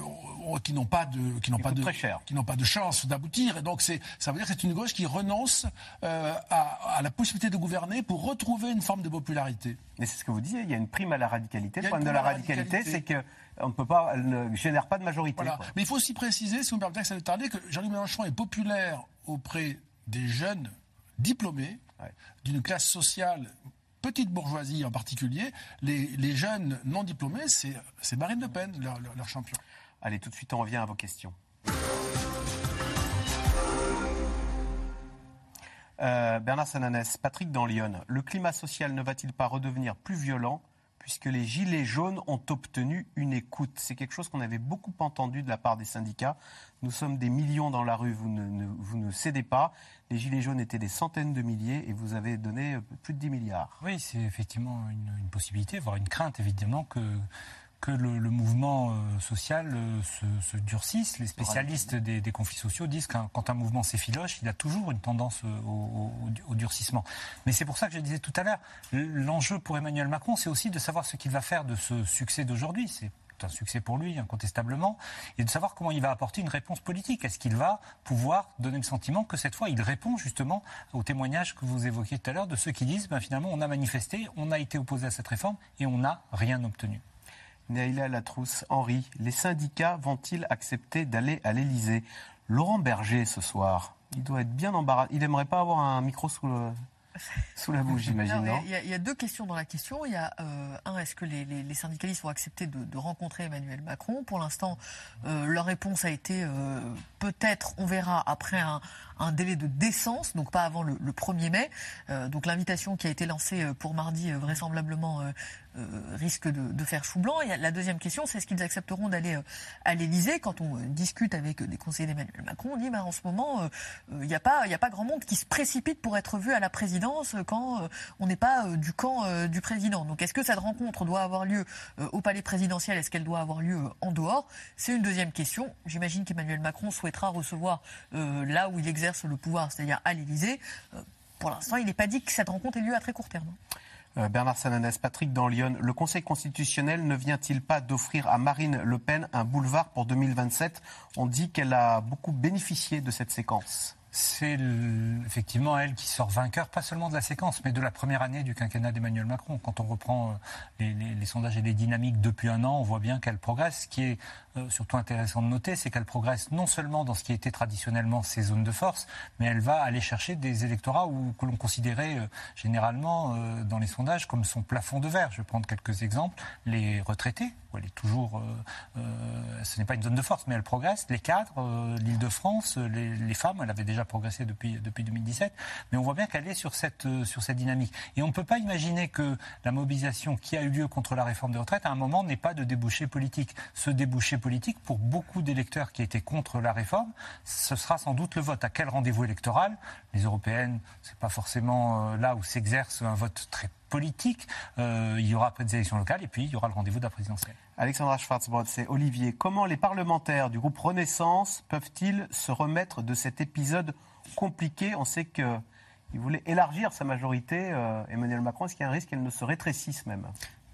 qui n'ont pas de qui n'ont pas de très cher. qui n'ont pas de chance d'aboutir. Et donc c'est ça veut dire que c'est une gauche qui renonce euh, à, à la possibilité de gouverner pour retrouver une forme de popularité. Mais c'est ce que vous disiez, il y a une prime à la radicalité. Le problème de la la radicalité, c'est radicalité. qu'on ne peut pas, elle ne génère pas de majorité. Voilà. Mais il faut aussi préciser, si vous me permettez, que ça tarder, que Jean-Luc Mélenchon est populaire auprès des jeunes diplômés d'une classe sociale, petite bourgeoisie en particulier. Les, les jeunes non diplômés, c'est c'est Marine Le Pen, leur, leur- leur champion. Allez, tout de suite, on revient à vos questions. Euh, Bernard Sananès, Patrick dans Lyon, le climat social ne va-t-il pas redevenir plus violent puisque les gilets jaunes ont obtenu une écoute? C'est quelque chose qu'on avait beaucoup entendu de la part des syndicats. Nous sommes des millions dans la rue, vous ne, vous ne cédez pas. Les gilets jaunes étaient des centaines de milliers et vous avez donné euh, plus de 10 milliards. Oui, c'est effectivement une, une possibilité, voire une crainte évidemment que, que le, le mouvement euh, social euh, se, se durcisse. Les spécialistes des, des conflits sociaux disent qu'un quand un mouvement s'effiloche, il a toujours une tendance euh, au, au- au durcissement. Mais c'est pour ça que je disais tout à l'heure, l'enjeu pour Emmanuel Macron, c'est aussi de savoir ce qu'il va faire de ce succès d'aujourd'hui. C'est un succès pour lui, incontestablement, et de savoir comment il va apporter une réponse politique. Est-ce qu'il va pouvoir donner le sentiment que cette fois, il répond justement au témoignage que vous évoquiez tout à l'heure de ceux qui disent, ben, finalement, on a manifesté, on a été opposé à cette réforme et on n'a rien obtenu? Naïla Latrousse, Henri, les syndicats vont-ils accepter d'aller à l'Élysée? Laurent Berger, ce soir, il doit être bien embarrassé. Il n'aimerait pas avoir un micro sous, le- sous la bouche, j'imagine, il, y a, il y a deux questions dans la question. Il y a euh, un, est-ce que les, les- les syndicalistes vont accepter de, de rencontrer Emmanuel Macron? Pour l'instant, euh, leur réponse a été euh, peut-être, on verra après un, un délai de décence, donc pas avant le, le 1er mai. Euh, donc l'invitation qui a été lancée euh, pour mardi, euh, vraisemblablement, risque de, faire chou blanc. Et la deuxième question, c'est est-ce qu'ils accepteront d'aller à l'Élysée Quand on discute avec des conseillers d'Emmanuel Macron, on dit ben, en ce moment, il n'y a, pas- a pas grand monde qui se précipite pour être vu à la présidence quand on n'est pas du camp du président. Donc est-ce que cette rencontre doit avoir lieu au palais présidentiel? Est-ce qu'elle doit avoir lieu en dehors? C'est une deuxième question. J'imagine qu'Emmanuel Macron souhaitera recevoir là où il exerce le pouvoir, c'est-à-dire à l'Élysée. Euh, pour l'instant, il n'est pas dit que cette rencontre ait lieu à très court terme. Euh, Bernard Sananès, Patrick dans Lyon, le Conseil constitutionnel ne vient-il pas d'offrir à Marine Le Pen un boulevard pour 2027 On dit qu'elle a beaucoup bénéficié de cette séquence. C'est effectivement elle qui sort vainqueur, pas seulement de la séquence, mais de la première année du quinquennat d'Emmanuel Macron. Quand on reprend euh, les, les- les sondages et les dynamiques depuis un an, on voit bien qu'elle progresse. Ce qui est euh, surtout intéressant de noter, c'est qu'elle progresse non seulement dans ce qui était traditionnellement ses zones de force, mais elle va aller chercher des électorats où, que l'on considérait euh, généralement euh, dans les sondages comme son plafond de verre. Je vais prendre quelques exemples. Les retraités, où elle est toujours, ce n'est pas une zone de force, mais elle progresse. Les cadres, euh, l'Île-de-France, euh, les, femmes, elle avait déjà progressé depuis, depuis 2017, mais on voit bien qu'elle est sur cette, sur cette dynamique. Et on ne peut pas imaginer que la mobilisation qui a eu lieu contre la réforme des retraites, à un moment, n'ait pas de débouché politique. Ce débouché politique, pour beaucoup d'électeurs qui étaient contre la réforme, ce sera sans doute le vote. À quel rendez-vous électoral? Les européennes, c'est pas forcément euh, là où s'exerce un vote très politique. Euh, il y aura après des élections locales et puis il y aura le rendez-vous de la présidentielle. Alexandra Schwarzbrod, c'est Olivier. Comment les parlementaires du groupe Renaissance peuvent-ils se remettre de cet épisode compliqué? On sait qu'il voulait élargir sa majorité. euh, Emmanuel Macron, est-ce qu'il y a un risque qu'elle ne se rétrécisse même?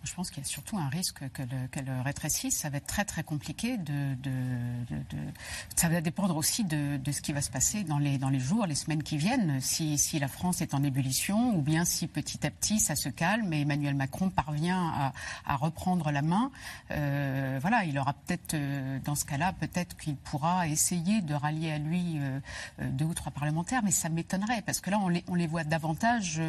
Je pense qu'il y a surtout un risque que le- qu'elle rétrécisse. Ça va être très très compliqué. De, ça va dépendre aussi de, ce qui va se passer dans les, jours, les semaines qui viennent. Si, la France est en ébullition ou bien si petit à petit ça se calme et Emmanuel Macron parvient à, reprendre la main, euh, voilà, il aura peut-être, euh, dans ce cas-là, peut-être qu'il pourra essayer de rallier à lui euh, deux ou trois parlementaires, mais ça m'étonnerait parce que là on les, voit davantage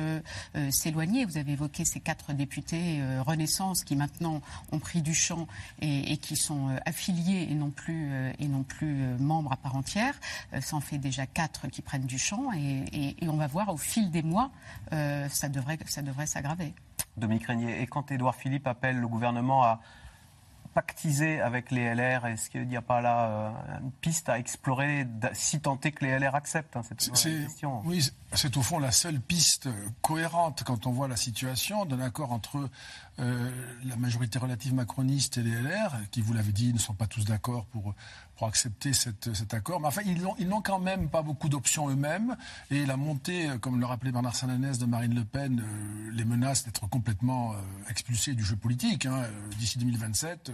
s'éloigner. Vous avez évoqué ces quatre députés euh, Renaissance qui maintenant ont pris du champ et, et qui sont euh, affiliés et non plus, euh, et non plus euh, membres à part entière. Ça en fait déjà quatre qui prennent du champ et, et- on va voir au fil des mois, ça devrait, ça devrait s'aggraver. Dominique Régnier. Et quand Édouard Philippe appelle le gouvernement à pactiser avec les LR, est-ce qu'il n'y a pas là euh, une piste à explorer, si tant est que les LR acceptent hein, C'est- question. Oui, c'est- c'est au fond la seule piste cohérente quand on voit la situation d'un accord entre euh, la majorité relative macroniste et les LR, qui, vous l'avez dit, ne sont pas tous d'accord pour, pour accepter cet accord. Mais enfin, ils n'ont quand même pas beaucoup d'options eux-mêmes. Et la montée, euh, comme le rappelait Bernard Sananès, de Marine Le Pen, euh, les menace d'être complètement euh, expulsés du jeu politique hein, euh, d'ici 2027. euh,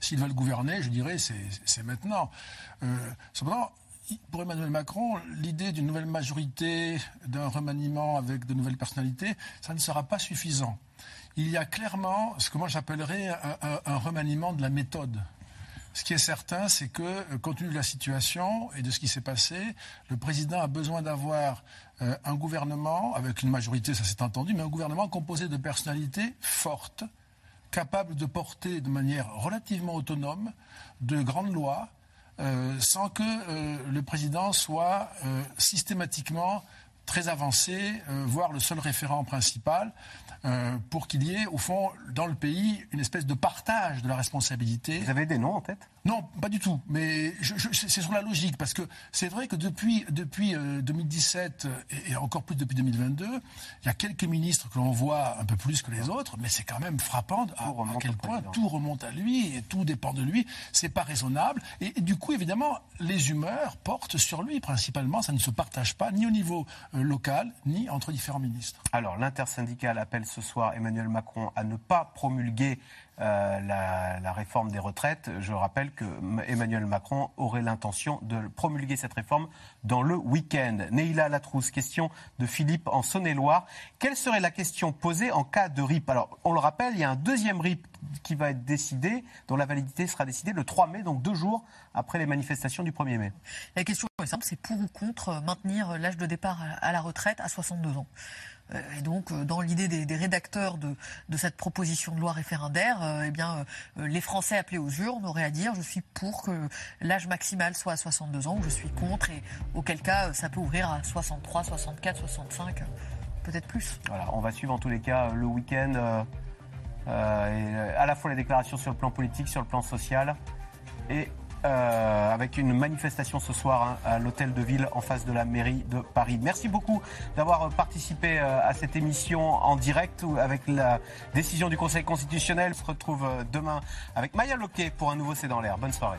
S'ils veulent gouverner, je dirais, c'est maintenant. Cependant, pour Emmanuel Macron, l'idée d'une nouvelle majorité, d'un remaniement avec de nouvelles personnalités, ça ne sera pas suffisant. Il y a clairement ce que moi j'appellerais un, remaniement de la méthode. Ce qui est certain, c'est que, euh, compte tenu de la situation et de ce qui s'est passé, le président a besoin d'avoir euh, un gouvernement, avec une majorité, ça s'est entendu, mais un gouvernement composé de personnalités fortes, capables de porter de manière relativement autonome de grandes lois, euh, sans que le président soit systématiquement très avancé, voire le seul référent principal, pour qu'il y ait, au fond, dans le pays, une espèce de partage de la responsabilité. Vous avez des noms en tête? Non, pas du tout. Mais c'est sur la logique, parce que c'est vrai que depuis, depuis 2017 euh, et, encore plus depuis 2022, il y a quelques ministres que l'on voit un peu plus que les autres, mais c'est quand même frappant à, quel point tout remonte à lui et tout dépend de lui. C'est pas raisonnable. Et, du coup, évidemment, les humeurs portent sur lui principalement. Ça ne se partage pas ni au niveau euh, local ni entre différents ministres. Alors, l'intersyndicale appelle ce soir Emmanuel Macron à ne pas promulguer euh, la, réforme des retraites. Je rappelle que Emmanuel Macron aurait l'intention de promulguer cette réforme dans le week-end. Neila Latrousse, question de Philippe en Saône-et-Loire. Quelle serait la question posée en cas de RIP? Alors, on le rappelle, il y a un deuxième RIP qui va être décidé, dont la validité sera décidée le 3 mai, donc deux jours après les manifestations du 1er mai. La question est simple, c'est pour ou contre maintenir l'âge de départ à la retraite à 62 ans? Euh, et donc, euh, dans l'idée des, rédacteurs de, cette proposition de loi référendaire, euh, eh bien, les Français appelés aux urnes auraient à dire je suis pour que l'âge maximal soit à 62 ans ou je suis contre, et auquel cas ça peut ouvrir à 63, 64, 65, peut-être plus. Voilà, on va suivre en tous les cas le week-end. à la fois les déclarations sur le plan politique, sur le plan social, et euh, avec une manifestation ce soir hein, à l'hôtel de ville en face de la mairie de Paris. Merci beaucoup d'avoir participé euh, à cette émission en direct avec la décision du Conseil constitutionnel. On se retrouve euh, demain avec Maya Loquet pour un nouveau C'est dans l'air. Bonne soirée.